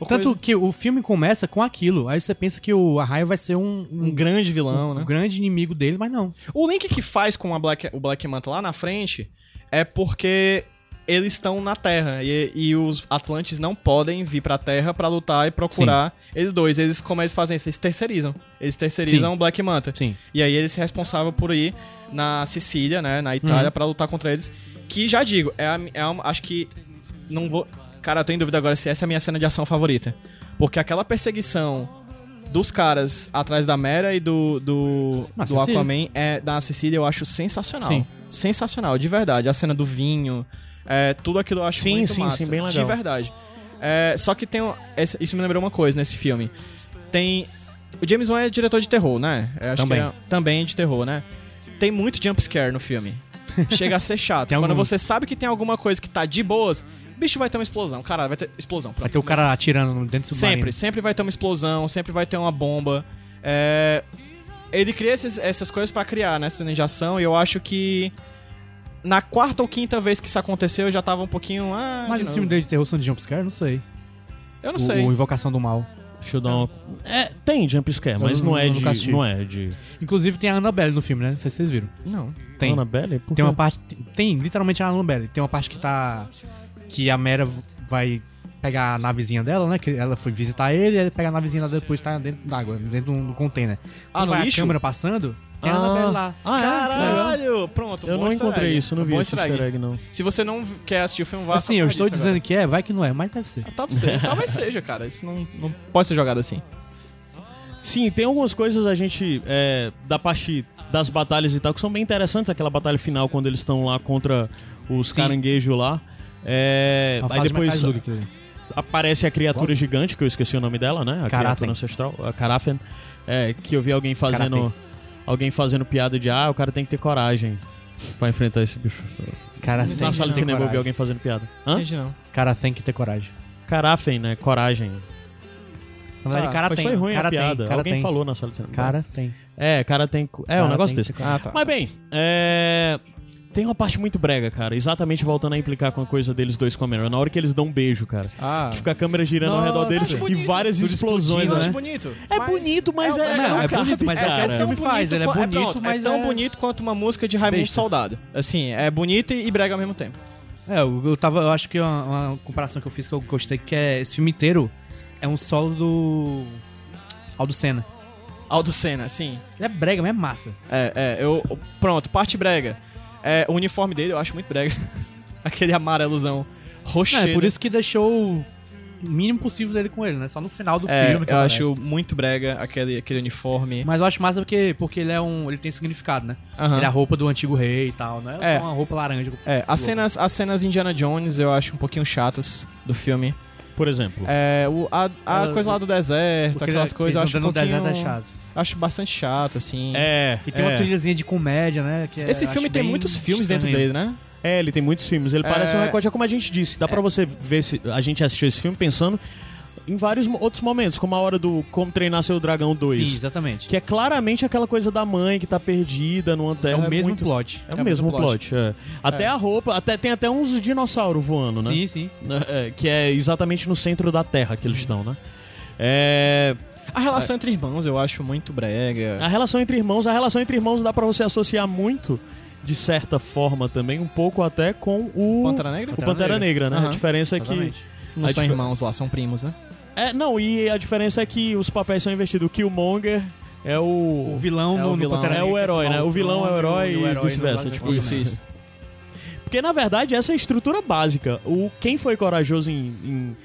Ou Tanto coisa- que o filme começa com aquilo. Aí você pensa que o Arraio vai ser um, um grande vilão, um né? grande inimigo dele, mas não. O link que faz com Black, o Black Manta lá na frente é porque eles estão na Terra e, e os Atlantes não podem vir pra Terra pra lutar e procurar eles dois. Eles, como eles fazem isso? Eles terceirizam. Eles terceirizam Sim. o Black Manta. Sim. E aí eles se responsável por ir na Sicília, né, na Itália, Uhum. pra lutar contra eles. Que já digo, é, a, é uma- acho que não vou. Cara, eu tô em dúvida agora se essa é a minha cena de ação favorita. Porque aquela perseguição dos caras atrás da Mera e do, do, do. Aquaman é, da Sicília eu acho sensacional. Sim. Sensacional, de verdade. A cena do vinho, é, tudo aquilo eu acho Sim, muito sim, massa. sim, bem legal. De verdade. É, só que tem. um- isso me lembrou uma coisa nesse filme. Tem. O James Wan é diretor de terror, né? Eu acho Também. que é- também de terror, né? Tem muito jumpscare no filme. (laughs) Chega a ser chato. Quando alguns. você sabe que tem alguma coisa que tá de boas, bicho vai ter uma explosão. Caralho, vai ter explosão. Vai ter o cara atirando dentro do submarino. Sempre, sempre vai ter uma explosão, sempre vai ter uma bomba. É, Ele cria esses- essas coisas pra criar, né? Cena de ação, e eu acho que. Na quarta ou quinta vez que isso aconteceu, eu já tava um pouquinho. Ah, Mas de o novo. filme dele de terror são de jumpscare? Não sei. Eu não o, sei. o Invocação do Mal. Deixa eu dar uma. É, tem jumpscare, mas não, não- é de. Não é de. Inclusive tem a Annabelle no filme, né? Não sei se vocês viram. Não. Tem. Annabelle? Por Tem uma parte. Tem literalmente a Annabelle. Tem uma parte que tá. Que a Mera vai pegar a navezinha dela, né? Que ela foi visitar ele, e ele pega a navezinha lá depois tá dentro d'água, dentro do container. Ah, no vai lixo? a câmera passando, tem a Ah. Annabelle lá. Ah, é? Caralho! Pronto, Eu não encontrei egg. isso, não vi Bom esse easter egg, não. Se você não quer assistir o filme, vá Assim, eu estou dizendo que é, vai que não é, mas deve ser. agora. Talvez seja, talvez seja, cara. Isso não, não pode ser jogado assim. Sim, tem algumas coisas a gente. é, da parte das batalhas e tal, que são bem interessantes. Aquela batalha final, quando eles estão lá contra os Sim. caranguejos lá. É, aí depois aparece a criatura gigante, que eu esqueci o nome dela, né? A criatura ancestral, a Karafen. É, que eu vi alguém fazendo. Alguém fazendo piada de ah, o cara tem que ter coragem pra enfrentar esse bicho. Cara, Na tem sala que de ter cinema eu vi alguém fazendo piada. Hã? Entendi não. Cara tem que ter coragem. Karafen, né? Coragem. Na verdade, Tá, cara Mas tem. foi ruim cara a piada. Tem, cara alguém tem. falou na sala de cinema. Cara tem. É, cara tem. É, um Cara negócio tem desse. que Ah, tá. Mas bem, é. Tem uma parte muito brega, cara. Exatamente voltando a implicar com a coisa deles dois com a Mary. Na hora que eles dão um beijo, cara. Ah. Que fica a câmera girando ao Nossa, redor deles e várias Tudo explosões, eu né? acho bonito. É bonito, mas é- Não, é bonito, mas é o que o filme faz. Ele é bonito, pronto, mas é tão é... bonito quanto uma música de Raimundo Besta. Soldado. Assim, é bonito e brega ao mesmo tempo. É, eu, eu tava. Eu acho que uma, uma comparação que eu fiz que eu gostei, que é esse filme inteiro é um solo do. Aldo Senna. Aldo Senna, sim. Ele é brega, mas é massa. É, é, eu. Pronto, parte brega. É, o uniforme dele eu acho muito brega. (laughs) Aquele amarelozão Não, rochedo. é por isso que deixou o mínimo possível dele com ele, né? Só no final do É, filme. eu aparece. acho muito brega aquele, aquele uniforme. Mas eu acho massa porque, porque ele é um. ele tem significado, né? Aham. Ele é a roupa do antigo rei e tal, não é, É. só uma roupa laranja. É, as cenas, as cenas Indiana Jones eu acho um pouquinho chatas do filme. Por exemplo. É, o, a, a É, coisa lá do deserto, aquelas coisas, eu acho um pouquinho... deserto é chato. Acho bastante chato, assim. É, E tem é. uma trilhazinha de comédia, né? Que é- Esse filme tem muitos filmes dentro estranho. dele, né? É, ele tem muitos filmes. Ele É. parece um recorte, é como a gente disse. Dá pra você ver se a gente assistiu esse filme pensando em vários outros momentos, como a hora do Como Treinar Seu Dragão 2. Sim, exatamente. Que é claramente aquela coisa da mãe que tá perdida numa é terra. o mesmo muito... plot. É o mesmo plot. é. Até É. a roupa, até, tem até uns dinossauros voando, né? Sim, sim. É, que é exatamente no centro da Terra que eles estão, né? É, A relação entre irmãos eu acho muito brega. a relação entre irmãos, a relação entre irmãos dá pra você associar muito, de certa forma também, um pouco até com o Pantera Negra? o Pantera Negra, né? A Aham. diferença é que Exatamente. Não a são dif- irmãos lá, são primos, né? É, não, e a diferença é que os papéis são invertidos. O Killmonger é o O vilão É o vilão. É o herói, né? O vilão é o herói e e vice-versa, tipo Isso, isso. Porque na verdade essa é a estrutura básica. O quem foi corajoso em, em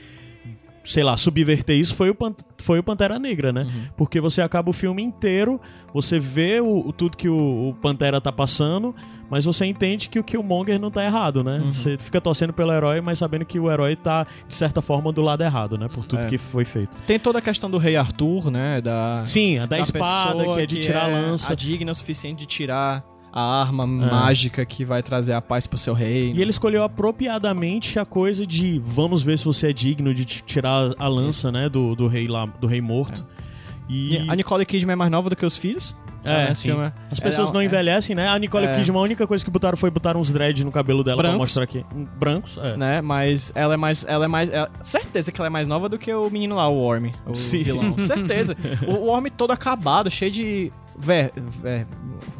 sei lá, subverter isso foi o, Pan- foi o Pantera Negra, né? Uhum. Porque você acaba o filme inteiro, você vê o, o- tudo que o, o Pantera tá passando, mas você entende que o Killmonger não tá errado, né? Uhum. Você fica torcendo pelo herói, mas sabendo que o herói tá, de certa forma, do lado errado, né? Por tudo É. que foi feito. Tem toda a questão do rei Arthur, né? Da, Sim, a da, espada, pessoa que é de tirar a lança. A digna o suficiente de tirar a arma mágica que vai trazer a paz pro seu rei. E ele escolheu apropriadamente a coisa de vamos ver se você é digno de tirar a lança, né, do, do rei lá, do rei morto. E, A Nicole Kidman é mais nova do que os filhos. É, nesse sim. as ela pessoas é- não é- envelhecem, né? A Nicole É. Kidman, a única coisa que botaram foi botar uns dread no cabelo dela pra Brancos. mostrar aqui. Brancos, é. Né, mas ela é mais. Ela é mais. é- certeza que ela é mais nova do que o menino lá, o Worm. O Sim. vilão. (laughs) Certeza. o o Worm todo acabado, cheio de. Ver, ver,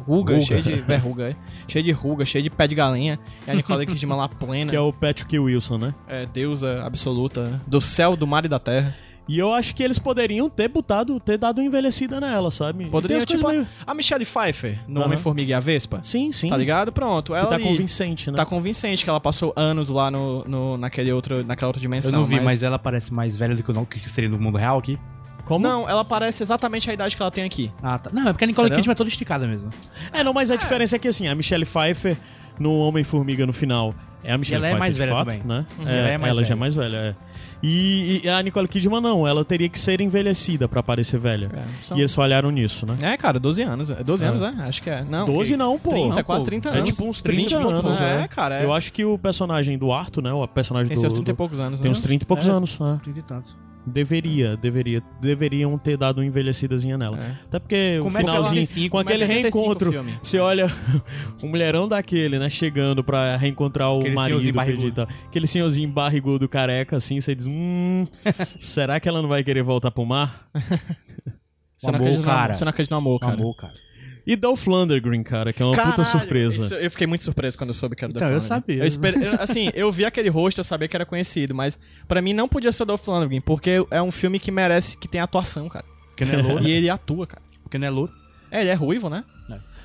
ruga, Ruga. cheio de verruga, é. cheio de ruga, cheio de pé de galinha. E a Nicole Kidman lá plena. (laughs) Que é o Patrick Wilson, né? é, deusa absoluta do céu, do mar e da terra. E eu acho que eles poderiam ter botado, ter dado uma envelhecida nela, sabe? Poderia, tipo, meio- a Michelle Pfeiffer no Aham. Homem-Formiga e a Vespa. Sim, sim. Tá ligado? Pronto. Que Ela tá ali convincente, né? tá convincente que ela passou anos lá no, no, naquele outro, naquela outra Eu dimensão. não vi, mas... ela parece mais velha do que o não- que seria no mundo real aqui. Como? Não, ela parece exatamente a idade que ela tem aqui. Ah, tá. Não, é porque a Nicole? Kidman é toda esticada mesmo. É, não, mas a diferença é que assim, a Michelle Pfeiffer no Homem-Formiga no final é a Michelle ela é Pfeiffer mais de velha fato, também. né? Uhum. É, Ela é mais ela já é velha. mais velha, é. E, e a Nicole Kidman não, ela teria que ser envelhecida pra parecer velha. É, são- E eles falharam nisso, né? É, cara, 12 anos. é. 12 É. anos, é? Acho que é. Não, 12 que- não, pô. 30, Não, quase pô. 30 É anos. tipo uns 30 20 e poucos anos. anos. É, É, cara, é. Eu acho que o personagem do Arthur, né? O personagem Tem do... seus 30 e poucos anos, Tem né? uns 30 e poucos É. anos. né? 30 e tantos. Deveria, deveria. Deveriam ter dado uma envelhecidazinha nela. É. Até porque o Começa em finalzinho, 85, com aquele começa em 85 reencontro, o você olha (laughs) o mulherão daquele, né, chegando pra reencontrar o Aquele marido senhorzinho perdido. e tal. Aquele senhorzinho barrigudo careca, assim, você diz, hum, (laughs) será que ela não vai querer voltar pro mar? (laughs) Você não amor, acredita no amor, cara. Você não acredita no amor, cara. Amor, cara. E Dolph Lundgren, cara, que é uma puta Caralho, surpresa. isso- eu fiquei muito surpreso quando eu soube que era o Então, Dolph eu Lundgren. sabia. Eu espere- eu- assim, eu vi aquele rosto, eu sabia que era conhecido, mas pra mim não podia ser o Dolph Lundgren, porque é um filme que merece, que tem atuação, cara. Porque não é louro. E ele atua, cara. Porque não é louro. É, ele é ruivo, né?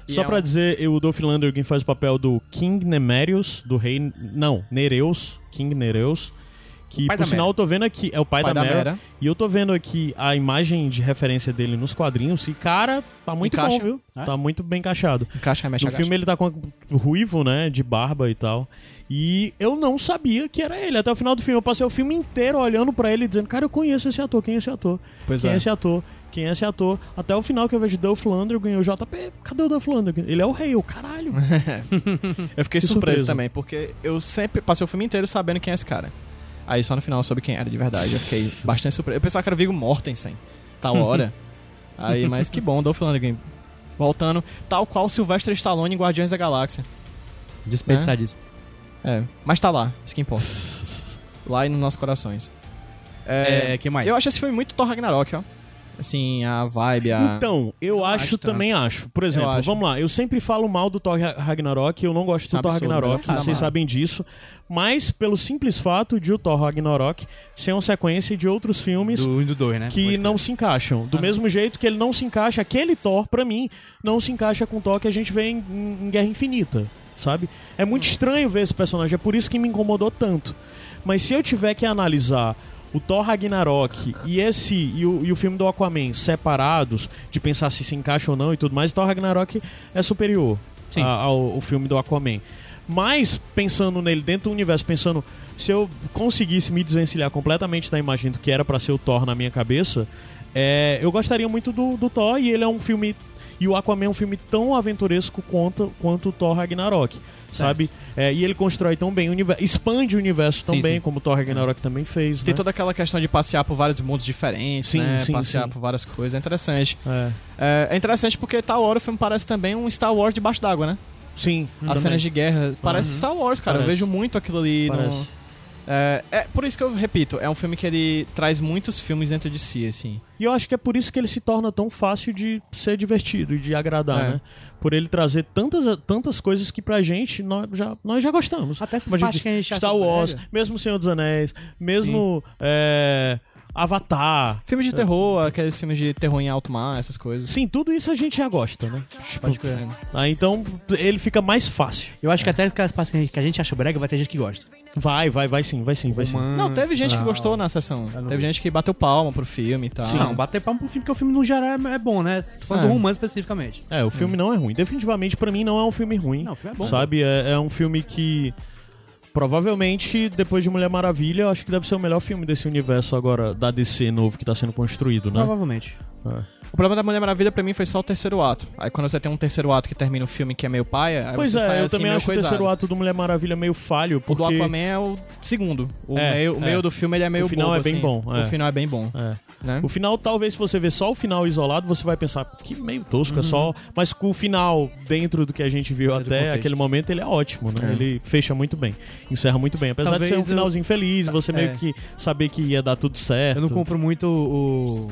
E Só é pra um- dizer, o Dolph Lundgren faz o papel do King Nemerius, do rei... Não, Nereus, King Nereus. Que, por sinal, Mera. eu tô vendo aqui... É o pai, Pai da, da Mera. Mera. E eu tô vendo aqui a imagem de referência dele nos quadrinhos. E, cara, tá muito Encaixa. bom, viu? É? Tá muito bem encaixado. Encaixa, remexe, No agacha. filme ele tá com ruivo, né? De barba e tal. E eu não sabia que era ele. Até o final do filme, eu passei o filme inteiro olhando pra ele, dizendo, cara, eu conheço esse ator, quem é esse ator? Pois quem é. é. esse ator? Quem é esse ator? Até o final que eu vejo Dolph Lundgren, o JP, cadê o Dolph Lundgren? Ele é o rei, o caralho. (laughs) Eu fiquei Que surpreso, também, porque eu sempre passei o filme inteiro sabendo quem é esse cara. Aí só no final eu soube quem era de verdade. Eu fiquei bastante surpreso. Eu pensava que era o Viggo Mortensen, (laughs) tal hora. Aí, mas que bom, Dolph Lundgren. Voltando, tal qual Sylvester Stallone em Guardiões da Galáxia. Desperdiçadíssimo. É, mas tá lá, isso que importa. (laughs) lá e nos nossos corações. É, que mais? Eu acho esse filme muito Thor Ragnarok, ó. Assim, a vibe, a... Então, eu acho, também acho. Por exemplo, acho. vamos lá, eu sempre falo mal do Thor Ra- Ragnarok, eu não gosto Isso é do Thor absurdo, Ragnarok, filme vocês da sabem disso. Mas pelo simples fato de o Thor Ragnarok ser uma sequência de outros filmes Do 1 do 2, né? que Pode não se encaixam. Do Ah. mesmo jeito que ele não se encaixa, aquele Thor, pra mim, não se encaixa com o Thor que a gente vê em, em Guerra Infinita, sabe? É muito Hum. estranho ver esse personagem, é por isso que me incomodou tanto. Mas se eu tiver que analisar o Thor Ragnarok e esse e o, e o filme do Aquaman separados, de pensar se se encaixa ou não e tudo mais, o Thor Ragnarok é superior a- ao, ao filme do Aquaman. Mas, pensando nele dentro do universo, pensando se eu conseguisse me desvencilhar completamente da imagem do que era pra ser o Thor na minha cabeça, é, eu gostaria muito do, do Thor e ele é um filme. E o Aquaman é um filme tão aventuresco quanto, quanto o Thor Ragnarok, sabe? É, e ele constrói tão bem o universo, expande o universo tão Sim, bem, sim. como o Thor Ragnarok também fez. Tem né? toda aquela questão de passear por vários mundos diferentes, Sim, né? sim, passear por várias coisas. É interessante. É. É, é interessante porque tal hora o filme parece também um Star Wars debaixo d'água, né? Sim, As também. cenas de guerra. Parece Uhum. Star Wars, cara. Parece. Eu vejo muito aquilo ali. no- Parece. É, é por isso que eu repito, é um filme que ele traz muitos filmes dentro de si, assim. E eu acho que é por isso que ele se torna tão fácil de ser divertido e de agradar, É. né? Por ele trazer tantas, tantas coisas que pra gente nós já, nós já gostamos. Até essas Como a gente partes que a gente Star acha Wars, brega. mesmo Senhor dos Anéis, mesmo é, Avatar. Filmes de terror, aqueles filmes de terror em alto mar, essas coisas. Sim, tudo isso a gente já gosta, né? Tipo, ah, então ele fica mais fácil. Eu acho que até aquelas partes que a gente- que a gente acha brega vai ter gente que gosta. Vai, vai, vai sim, vai sim, vai sim. Romance, Não, teve gente que gostou na sessão. Teve vi. gente que bateu palma pro filme e tal. Não, bater palma pro filme, porque o filme no geral é, é bom, né? Tô falando É. do romance especificamente. É, o filme não é ruim. Definitivamente, pra mim, não é um filme ruim. Não, o filme é bom. Sabe? É, é um filme que. Provavelmente, depois de Mulher Maravilha, eu acho que deve ser o melhor filme desse universo agora da DC novo que tá sendo construído, né? Provavelmente. É. O problema da Mulher Maravilha pra mim foi só o terceiro ato. Aí quando você tem um terceiro ato que termina o filme que é meio paia, aí Pois você sai é, eu assim também meio acho o coisado. terceiro ato do Mulher Maravilha meio falho, O porque... do Aquaman é o segundo. O, É, meio, o é. meio do filme ele é meio O final bobo, é bem assim. bom, é. O final é bem bom. É. Né? O final, talvez, se você ver só o final isolado, você vai pensar, que meio tosco, Uhum. é só. Mas com o final, dentro do que a gente viu Dentro até aquele momento, ele é ótimo, né? É. Ele fecha muito bem, encerra muito bem. Apesar Talvez de ser um eu- finalzinho feliz, você meio É. que saber que ia dar tudo certo. Eu não compro muito o.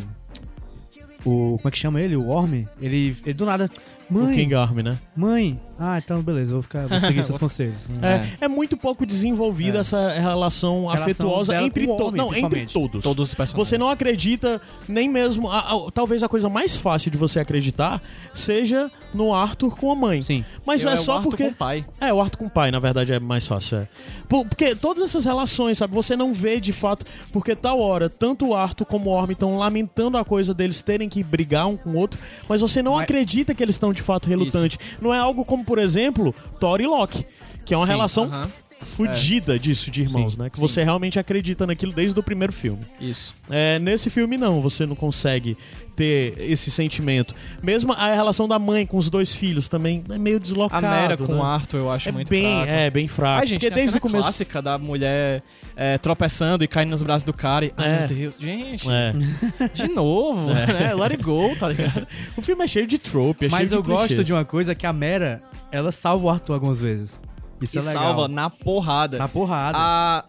O. Como é que chama ele? O Orm? Ele, ele do nada. O Mãe, King Army, né? mãe. Ah, então beleza, eu vou, ficar, vou seguir (laughs) seus conselhos. É, é muito pouco desenvolvida É. essa relação, Relação afetuosa entre o todos. homem, Não, entre todos. Todos os personagens. Você não acredita nem mesmo. a- a- talvez a coisa mais fácil de você acreditar seja no Arthur com a mãe. Sim. Mas Eu é o só Arthur porque. com o pai. É, o Arthur com o pai, na verdade, é mais fácil. É. Por- Porque todas essas relações, sabe? Você não vê de fato. Porque tal hora, tanto o Arthur como o Orm estão lamentando a coisa deles terem que brigar um com o outro, mas você não Mas- acredita que eles estão de fato relutantes. Não é algo como, por exemplo, Thor e Loki, que é uma Sim, relação aham. f- fudida disso de irmãos, Sim, né? Que sim. você realmente acredita naquilo desde o primeiro filme. Isso. É, nesse filme não, você não consegue ter esse sentimento. Mesmo a relação da mãe com os dois filhos também é meio A deslocado. Mera com né? o Arthur eu acho é muito bem, fraco. é bem fraco. Ai, gente, porque a desde o começo clássica da mulher é, tropeçando e caindo nos braços do cara e... Ai, É. meu Deus. Gente, É. de novo, (laughs) né? Let it go, tá ligado? O filme é cheio de trope, é Mas eu gosto de uma coisa que a Mera, ela salva o Arthur algumas vezes. Isso e é salva na porrada. Na porrada. A,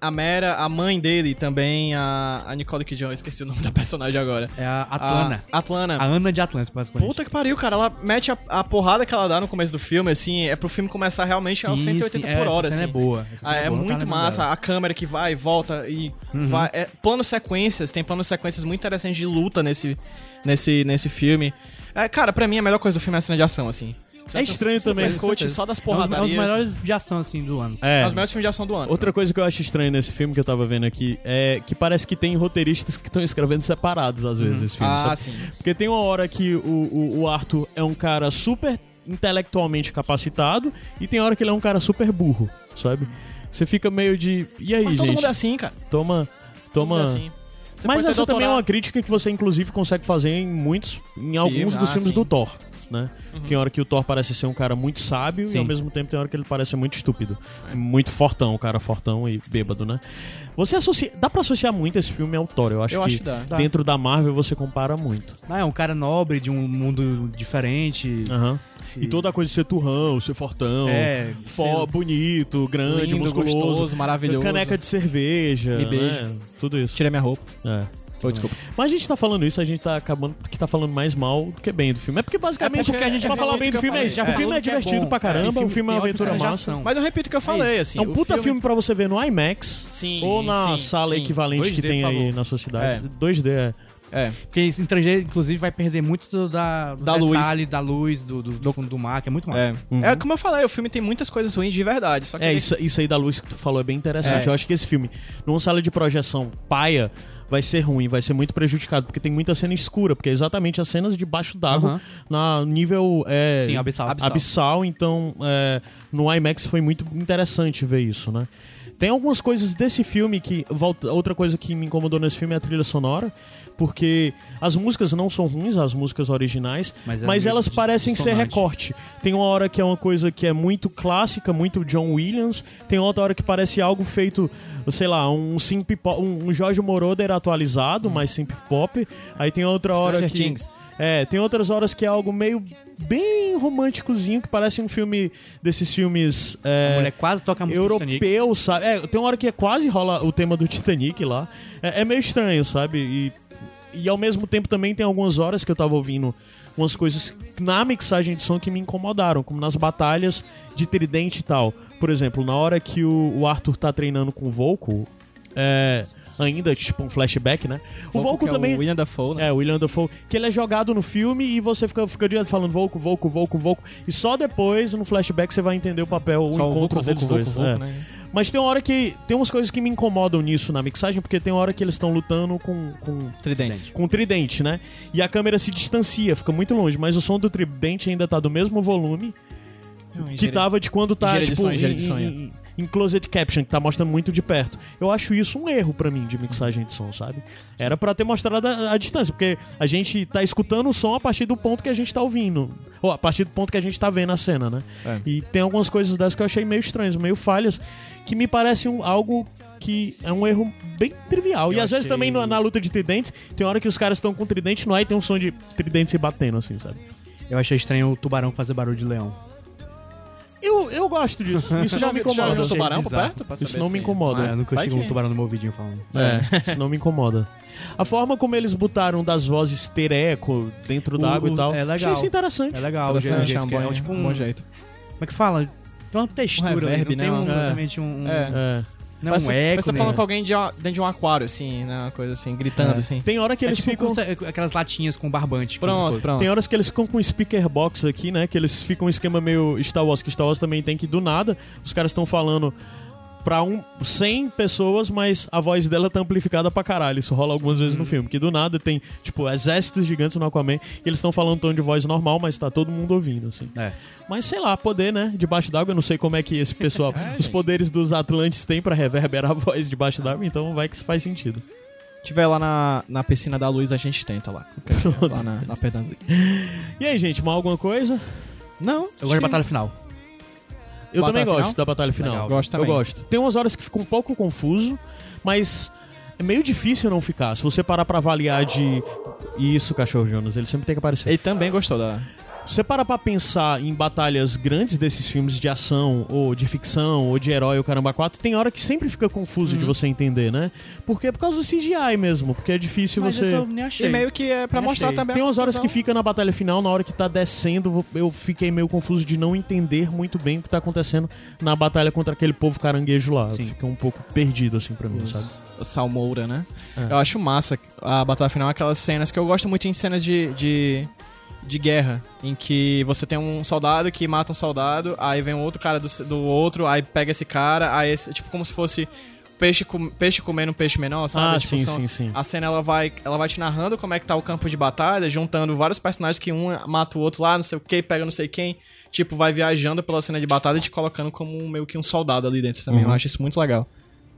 a Mera, a mãe dele também, a, a Nicole Kidman, esqueci o nome da personagem agora. É a Atlana. A Atlana. A Ana de Atlanta, basicamente. Puta que pariu, cara. Ela mete a, a porrada que ela dá no começo do filme, assim, é pro filme começar realmente aos 180 sim, por é, hora, assim. é boa. Ah, cena é boa, tá muito massa. dela. A câmera que vai e volta e Uhum. vai. É, planos sequências, tem planos sequências muito interessantes de luta nesse, nesse, nesse filme. É, cara, pra mim a melhor coisa do filme é a cena de ação, assim. É estranho também, Super coach só das É um dos- é um dos melhores de ação, assim, do ano. É. É os melhores filmes de ação do ano. Outra coisa que eu acho estranho nesse filme que eu tava vendo aqui é que parece que tem roteiristas que estão escrevendo separados às vezes esse filme. Ah, sabe? sim. Porque tem uma hora que o, o, o Arthur é um cara super intelectualmente capacitado e tem hora que ele é um cara super burro, sabe? Você fica meio de. E aí, Mas todo gente? mundo é assim, cara. Toma. Mundo Toma. é assim. Você Mas essa também é doutorado. uma crítica que você inclusive consegue fazer em muitos, em alguns Filmes, dos ah, filmes sim. do Thor, né? Tem hora que o Thor parece ser um cara muito sábio e Sim. ao mesmo tempo tem hora que ele parece ser muito estúpido, muito fortão, o cara fortão e bêbado, né? Você associa, dá pra associar muito esse filme ao Thor, eu acho Eu que, acho que dá. Dá. dentro da Marvel você compara muito. Ah, é um cara nobre de um mundo diferente. Aham. E toda a coisa de ser turrão, ser fortão, É, fo- sendo- bonito, grande, Lindo, musculoso, gostoso, maravilhoso. caneca de cerveja, Me beija. né? tudo isso. Tirei minha roupa. É. Oi, desculpa. Mas a gente tá falando isso, a gente tá acabando que tá falando mais mal do que bem do filme. É porque basicamente É porque a gente pra falar bem do que filme é isso. Já o filme é que é divertido pra caramba, É, o filme é uma aventura massa. Mas eu repito o que eu falei, assim. É um puta filme pra você ver no IMAX Sim, ou na sim, sala sim. equivalente 2D, que tem aí na sua cidade. É. 2D, é. É. Porque em 3D, inclusive, vai perder muito do, da, do Da luz. detalhe, da luz, do, do, do fundo do mar, que é muito massa. É. é como eu falei, o filme tem muitas coisas ruins de verdade. Só que É, ele- isso, isso aí da luz que tu falou é bem interessante. É. Eu acho que esse filme, numa sala de projeção paia, vai ser ruim, vai ser muito prejudicado, porque tem muita cena escura, porque é exatamente as cenas debaixo d'água, Aham. na nível é, Sim, abissal. abissal. então é, no IMAX foi muito interessante ver isso, né? Tem algumas coisas desse filme que. Outra coisa que me incomodou nesse filme é a trilha sonora, porque as músicas não são ruins, as músicas originais, Mas mas, é meio elas parecem ser recorte. Tem uma hora que é uma coisa que é muito clássica, muito John Williams, tem outra hora que parece algo feito, sei lá, um pop, um um Jorge Moroder atualizado, mais synth pop. Aí tem outra hora Stranger que Things. É, tem outras horas que é algo meio bem românticozinho, que parece um filme desses filmes é, A mulher quase toca a música europeu, sabe? É, tem uma hora que é quase rola o tema do Titanic lá. É, é meio estranho, sabe? E, e ao mesmo tempo também tem algumas horas que eu tava ouvindo umas coisas na mixagem de som que me incomodaram, como nas batalhas de tridente e tal. Por exemplo, na hora que o, o Arthur tá treinando com o Volko, é, ainda, tipo um flashback, né? O Volko, é também. O William Dafoe, né? É, o William Dafoe, que ele é jogado no filme e você fica, fica direto falando Volko, Volko, Volko, Volko. E só depois, no flashback, você vai entender o papel, o Só o encontro Volko, deles Volko, dois. Volko, é. Né? Mas tem uma hora que. Tem umas coisas que me incomodam nisso na mixagem, porque tem uma hora que eles estão lutando com. com Tridentes. com o tridente, né? E a câmera se distancia, fica muito longe, mas o som do tridente ainda tá do mesmo volume que tava de quando tá, tipo, engenharia em, é. Em, closed caption, que tá mostrando muito de perto. Eu acho isso um erro pra mim de mixagem de som, sabe? Era pra ter mostrado a, a distância, porque a gente tá escutando o som a partir do ponto que a gente tá ouvindo. Ou a partir do ponto que a gente tá vendo a cena, né? É. E tem algumas coisas dessas que eu achei meio estranhas, meio falhas, que me parecem um- algo que é um erro bem trivial. Eu e às vezes achei- também na, na luta de tridentes, tem hora que os caras estão com tridente no ar e tem um som de tridente se batendo, assim, sabe? Eu achei estranho o tubarão fazer barulho de leão. Eu, eu gosto disso. (laughs) Isso já não me viu- já incomoda. um tubarão por perto? pra Isso não me incomoda. Eu nunca Vai chegou que- um tubarão no meu ouvidinho falando. É, isso não me incomoda. A forma como eles botaram das vozes ter eco dentro da água e tal. é legal. Achei isso interessante. É legal, Interessante, é um que é. bom, tipo um um, bom jeito. Como é que fala? Tem uma textura, Um reverb, não tem né? um, É. um, um- É. Não, Parece, um eco, parece que tá né? falando com alguém de, dentro de um aquário, assim, né? Uma coisa assim, gritando, É. assim. Tem hora que É eles tipo ficam. como se- aquelas latinhas com barbante. Pronto, pronto. Tem horas que eles ficam com um speaker box aqui, né? Que eles ficam um esquema meio Star Wars, que Star Wars também tem que do nada. Os caras estão falando pra um 100 pessoas, mas a voz dela tá amplificada pra caralho. Isso rola algumas vezes no filme. Que do nada tem, tipo, exércitos gigantes no Aquaman. E eles estão falando um tom de voz normal, mas tá todo mundo ouvindo, assim. É. Mas sei lá, poder, né? Debaixo d'água, eu não sei como é que esse pessoal, (laughs) É, os poderes dos Atlantes têm pra reverberar a voz debaixo d'água, então vai que isso faz sentido. Se tiver lá na, na piscina da luz, a gente tenta lá. (laughs) Lá na, na pedra. E aí, gente, mais alguma coisa? Não, Eu gosto de batalha final. Eu Batalha também gosto final? da batalha final. Legal. Gosto também. Eu gosto. Tem umas horas que fica um pouco confuso, mas é meio difícil não ficar. Se você parar pra avaliar de. Isso, cachorro Jonas, ele sempre tem que aparecer. Ele também gostou da. Você parar pra pensar em batalhas grandes desses filmes de ação, ou de ficção, ou de herói, ou caramba 4, tem hora que sempre fica confuso Uhum. de você entender, né? Porque é por causa do CGI mesmo, porque é difícil Mas você. eu nem achei. E meio que é pra Nem mostrar achei. também. Tem umas horas que fica na batalha final, na hora que tá descendo, eu fiquei meio confuso de não entender muito bem o que tá acontecendo na batalha contra aquele povo caranguejo lá. Sim. Fica um pouco perdido, assim, pra mim, sabe? Os- o Salmoura, né? É. Eu acho massa a batalha final, aquelas cenas que eu gosto muito em cenas de, de, de guerra, em que você tem um soldado que mata um soldado, aí vem um outro cara do, do outro, aí pega esse cara, aí esse, tipo como se fosse peixe, com, peixe comendo peixe menor, sabe? Ah, Tipo, sim, são- sim, sim. A cena ela vai, ela vai te narrando como é que tá o campo de batalha, juntando vários personagens que um mata o outro lá, não sei o que, pega não sei quem. Tipo, vai viajando pela cena de batalha e te colocando como um- meio que um soldado ali dentro também. Uhum. Eu acho isso muito legal.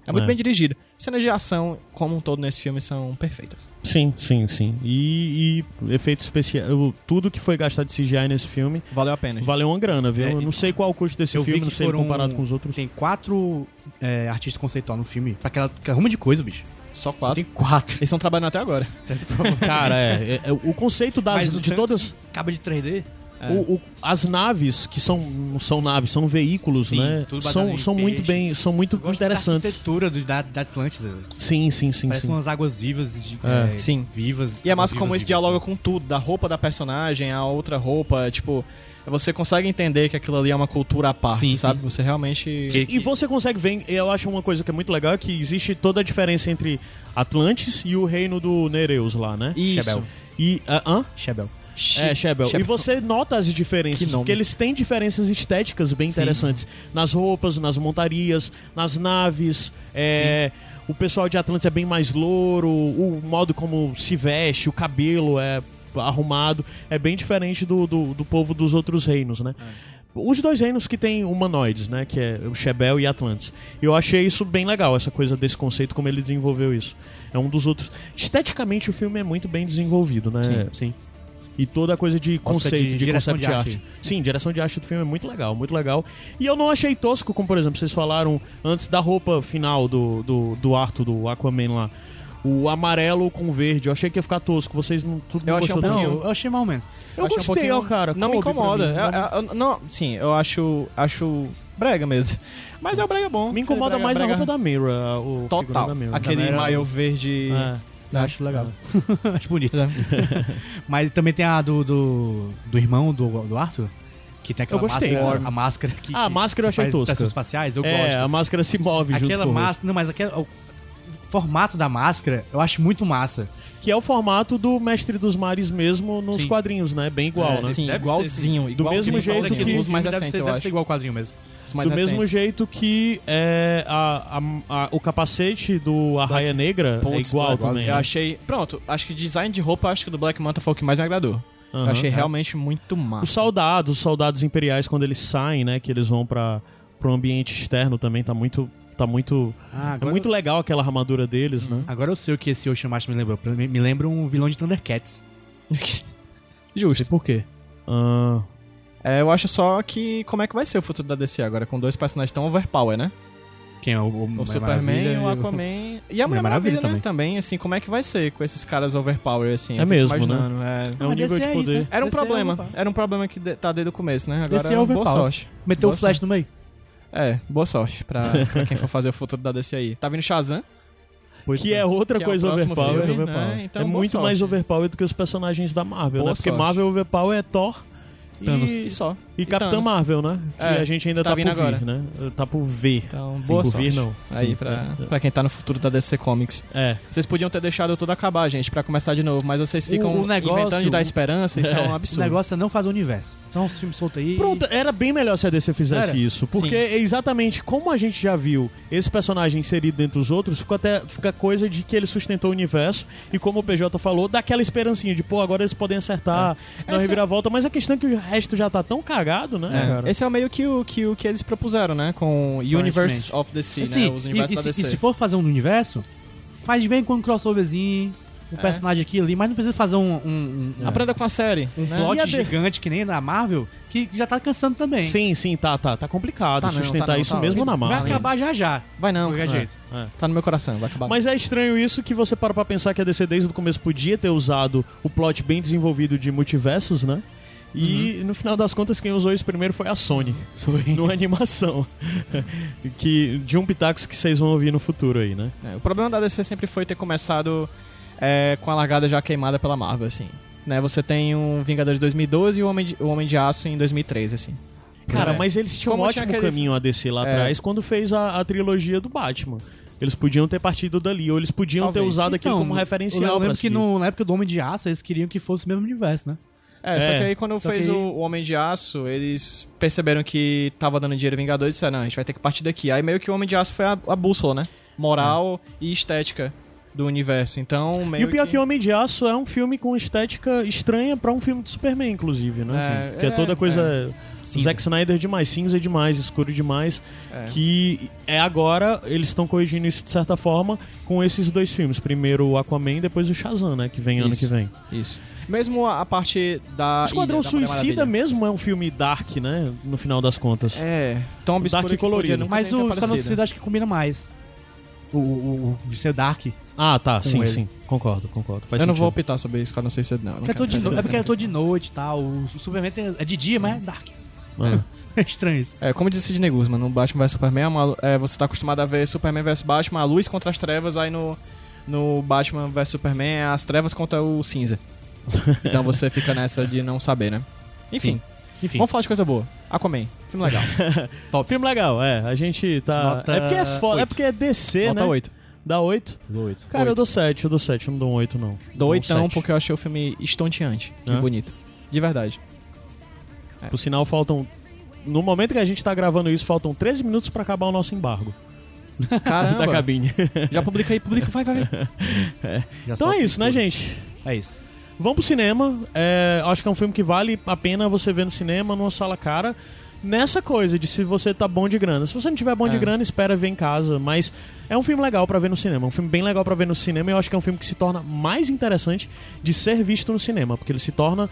É muito É. bem dirigido. Cenas de ação, como um todo nesse filme, são perfeitas. Sim, sim, sim. E, e efeito especial. Tudo que foi gastado de CGI nesse filme Valeu a pena. gente. valeu uma grana, viu? É, Eu não sei qual o custo desse filme, não sei foram- comparado com os outros. Tem quatro é, artistas conceituais no filme. Pra aquela, aquela ruma de coisa, bicho. Só Só quatro. tem quatro. Eles estão trabalhando até agora. (laughs) Cara, é, é- é- O conceito das, Mas de todas. Acaba de 3D. É. o- o- as naves, que são, não são naves, são veículos, Sim, né? São, são muito peixe. bem. São muito interessantes. arquitetura do, da, da Atlântida. Sim, sim, sim, Parece sim. umas águas vivas. De, É. é, Sim. Vivas. E é massa como isso dialoga com tudo, da roupa da personagem, a outra roupa, tipo, você consegue entender que aquilo ali é uma cultura à parte, Sim, sabe? sim. Você realmente. Que- E você consegue ver, eu acho uma coisa que é muito legal, é que existe toda a diferença entre Atlantis e o reino do Nereus lá, né? Isso. Shebel. E. ah, hã? Shebel. É, Shebel. Shebel. E você nota as diferenças, porque eles têm diferenças estéticas bem interessantes. Nas roupas, nas montarias, nas naves. é, o pessoal de Atlantis é bem mais louro, o modo como se veste, o cabelo é arrumado. É bem diferente do, do, do povo dos outros reinos, né? Os dois reinos que tem humanoides, né? Que é o Shebel e Atlantis. E eu achei isso bem legal, essa coisa desse conceito, como ele desenvolveu isso. É um dos outros. Esteticamente, o filme é muito bem desenvolvido, né? Sim, sim. E toda a coisa de conceito, de de, direção concept de art. arte. Sim, direção de arte do filme é muito legal, muito legal. E eu não achei tosco, como por exemplo, vocês falaram antes da roupa final do, do, do Arthur, do Aquaman lá. O amarelo com verde. Eu achei que ia ficar tosco. Vocês não tudo Eu não achei um gostou Não, eu achei mal mesmo. Eu Achei um gostei, pouquinho- ó, cara. Não me incomoda. mim. Eu- eu- eu- não, sim, eu acho. Acho brega mesmo. Mas é o brega bom. Me incomoda Brega- mais a brega- roupa da Mira, o Total. da Mira. Aquele maio verde. É. Eu acho legal. (laughs) acho bonito. É. (laughs) Mas também tem a do, do, do irmão do, do Arthur. Que tem aquela Eu gostei, máscara, cara. a máscara que, Ah, a que máscara eu achei tosca. faciais, eu é, gosto. a máscara se move junto Aquela com o rosto. máscara, não, mas aquela o formato da máscara eu acho muito massa. Que é o formato do Mestre dos Mares mesmo nos Sim. quadrinhos, né? Bem igual, É, né? Sim, Deve igualzinho. Do igualzinho, mesmo jeito que- Os mais deve recentes, ser, deve ser igual o quadrinho mesmo. Mais do mesmo jeito que é, a, a- a- o capacete do Arraia Negra é igual Black- também. Eu né? achei. Pronto, acho que design de roupa, acho que do Black Manta foi o que mais me agradou. Aham. eu achei É. realmente muito massa. Os soldados, os soldados imperiais, quando eles saem, né? Que eles vão para o ambiente externo também, tá muito. Tá muito. Ah, É muito legal aquela armadura deles, né? Agora eu sei o que esse Ocean Master me lembrou. Me me lembra um vilão de Thundercats. (laughs) Justo. por quê. Ah, É, eu acho só que como é que vai ser o futuro da DC agora, com dois personagens tão overpower, né? Quem é o, O Mulher Superman, o Aquaman e a Mulher Mulher Maravilha, Maravilha né? também. Também, assim, como é que vai ser com esses caras overpower, assim? É mesmo, né? é. é um Ah, nível DC de é isso, poder. né? Era um DC é problema, era um problema que de- tá desde o começo, né? Agora, DC é boa overpower. sorte. Meteu Boa o Flash no meio. É, boa sorte pra, pra quem for fazer o futuro da DC aí. Tá vindo Shazam, Que é outra Que é o coisa próximo overpower. filme, overpower. né? Então, é boa muito sorte. mais overpower do que os personagens da Marvel, Boa né? Porque sorte. Marvel overpower é Thor Thanos e, e só. E Capitã Thanos. Marvel, né? Que É, a gente ainda tá tá, vindo por agora. vir, né? Tá por ver. Então, Sim, boa por sorte. vir não. Aí, Sim, pra, é, pra quem tá no futuro da DC Comics. É. Vocês podiam ter deixado tudo acabar, gente, pra começar de novo, mas vocês O- ficam o negócio- inventando de dar esperança, isso é, um (laughs) O absurdo. negócio é não fazer o universo. Então, os filmes soltos aí. Pronto, era bem melhor se a DC fizesse Era. isso. Porque Sim. é exatamente como a gente já viu esse personagem inserido dentro dos outros, ficou até fica coisa de que ele sustentou o universo. E como o PJ falou, daquela esperancinha de, pô, agora eles podem acertar na Essa- reviravolta. Mas a questão é que o resto já tá tão cagado, né, É, cara? Esse é o meio que o que, o que eles propuseram, né? Com Universe of DC, Assim, né? Os universos e, e da se, DC. e se for fazer um universo, faz de vez em quando um crossoverzinho, um É. personagem aqui ali, mas não precisa fazer um, um, um, Aprenda com a série. um né? plot gigante que nem da Marvel, que já tá cansando também. Sim, sim, tá, tá. Tá complicado Tá não, sustentar tá não, isso tá mesmo não. na Vai Marvel. acabar já já. Vai não, de qualquer é. jeito. É. Tá no meu coração, vai acabar. Mas é estranho isso que você para pra pensar que a DC desde o começo podia ter usado o plot bem desenvolvido de multiversos, né? E no final das contas, quem usou isso primeiro foi a Sony. Foi. Numa animação. (laughs) que, de um pitacos que vocês vão ouvir no futuro aí, né? É, o problema da DC sempre foi ter começado é, com a largada já queimada pela Marvel, assim. Né, você tem um Vingador de 2012 e o Homem de, o Homem de Aço em 2013, assim. Cara, É. mas eles tinham um Como ótimo tinha aquele- caminho a DC lá É. atrás quando fez a, a trilogia do Batman. Eles podiam ter partido dali, ou eles podiam ter Talvez. usado aquilo Então, como Eu referencial. lembro pra que no- na época do Homem de Aço, eles queriam que fosse o mesmo universo, né? É, só É. que aí quando fez que o, Homem de Aço, eles perceberam que tava dando dinheiro Vingadores e disseram, não, a gente vai ter que partir daqui. Aí meio que o Homem de Aço foi a, a bússola, né? Moral e estética do universo. Então, meio E o pior é que Homem de Aço é um filme com estética estranha pra um filme de Superman, inclusive, né? É, Assim, que é, é, toda coisa. Cinza. Zack Snyder demais, cinza demais, escuro demais. É. Que é agora, eles estão corrigindo isso de certa forma com esses dois filmes. Primeiro o Aquaman, depois o Shazam, né? Que vem ano Isso. que vem. Isso. Mesmo a, a parte da. Esquadrão ilha, Suicida mesmo é um filme dark, né? No final das contas. É, tão obscuro Dark que colorido. Mas o Esquadrão. Suicida acho que combina mais. O, o, o de ser Dark. Ah, tá, sim, ele. sim. Concordo, concordo. Faz eu não vou optar sobre Esquadrão Suicida, não. Eu não Porque é, todo de saber. no- é porque é todo de noite e tal. O, Superman tem- é de dia, mas é Dark. Ah. (laughs) É estranho isso. É, como disse Sidney Guzman, no Batman vs Superman, é uma- é, você tá acostumado a ver Superman vs Batman, a luz contra as trevas, aí no, no Batman vs Superman é as trevas contra o cinza. (laughs) Então você fica nessa de não saber, né? Enfim, Enfim. vamos falar de coisa boa. Aquaman, filme legal. (laughs) Top. Filme legal, é. A gente tá. Nota é porque é foda, é oito. porque é DC, Nota né? 8. Dá 8? Oito. Cara, eu Oito. dou 7, eu dou 7, eu não dou um 8, não. Dou um 8 sete. porque eu achei o filme estonteante e Hã? bonito. De verdade. Por sinal, faltam. No momento que a gente tá gravando isso, faltam 13 minutos pra acabar o nosso embargo (laughs) Caramba. da cabine. Já publica aí, publica, vai, vai, vai. (laughs) Já então é isso, né, tudo. gente? É isso. Vamos pro cinema. É, acho que é um filme que vale a pena você ver no cinema, numa sala cara. Nessa coisa de se você tá bom de grana. Se você não tiver bom de É. grana, espera ver em casa. Mas é um filme legal pra ver no cinema. Um filme bem legal pra ver no cinema. E eu acho que é um filme que se torna mais interessante de ser visto no cinema. Porque ele se torna.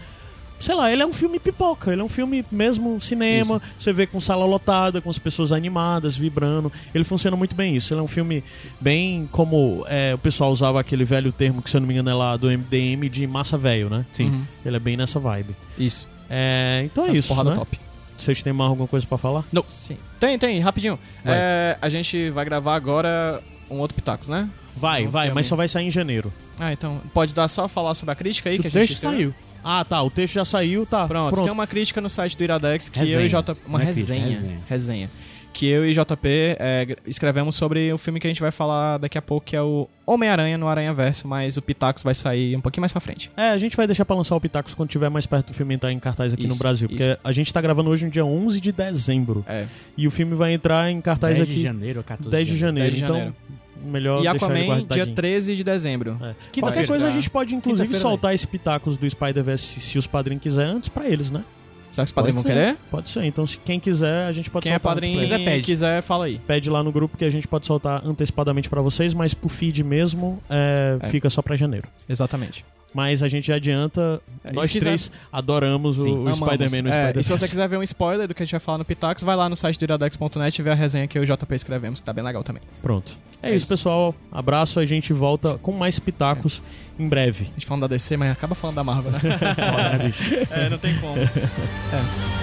Sei lá, ele é um filme pipoca, ele é um filme mesmo cinema, você vê com sala lotada, com as pessoas animadas, vibrando. Ele funciona muito bem isso. Ele é um filme bem como é, o pessoal usava aquele velho termo que, se eu não me engano, é lá do MDM de massa velho, né? Sim. Uhum. Ele é bem nessa vibe. Isso. É, então é As isso. porrada né? top. Vocês têm mais alguma coisa pra falar? Não, sim. Tem, tem, rapidinho. É, a gente vai gravar agora um outro Pitacos, né? Vai, Um vai, filme. mas só vai sair em janeiro. Ah, então pode dar só falar sobre a crítica aí O que a gente saiu. Ah, tá. O texto já saiu, tá. Pronto, Pronto. tem uma crítica no site do Iradex que Resenha. eu e Jota. Uma é crítica, resenha, resenha. resenha. que eu e JP é, escrevemos sobre o filme que a gente vai falar daqui a pouco, que é o Homem-Aranha no Aranha Verso, mas o Pitacos vai sair um pouquinho mais pra frente. É, a gente vai deixar pra lançar o Pitacos quando tiver mais perto do filme entrar em cartaz aqui no Isso, Brasil. Porque isso. a gente tá gravando hoje no dia 11 de dezembro. É. E o filme vai entrar em cartaz 10 aqui de janeiro ou 14 10 de janeiro. 10 de então, janeiro. Melhor E deixar ele Aquaman, dia guardadinho. 13 de dezembro. É. Qualquer coisa a gente pode, inclusive, soltar esse Pitacos do Spider-Verse, se os padrinhos quiserem, antes pra eles, né? Será que os padrinhos vão querer? Pode ser. Então, se quem quiser, a gente pode Quem é soltar antes padrinho pra quiser, pede. quiser, fala aí. Pede lá no grupo que a gente pode soltar antecipadamente pra vocês, mas pro feed mesmo, é, É. fica só pra janeiro. Exatamente. Mas a gente já adianta, É, nós se quiser- três adoramos o, Sim, o. Spider-Man no É, Spider-Man. E se você quiser ver um spoiler do que a gente vai falar no Pitacos, vai lá no site do iradex.net e ver a resenha que eu e o JP escrevemos, que tá bem legal também. Pronto. É, É isso, isso. pessoal. Abraço, a gente volta com mais pitacos em breve. A gente falando da DC, mas acaba falando da Marvel, né? (laughs) Foda, né, bicho? é, não tem como. (laughs)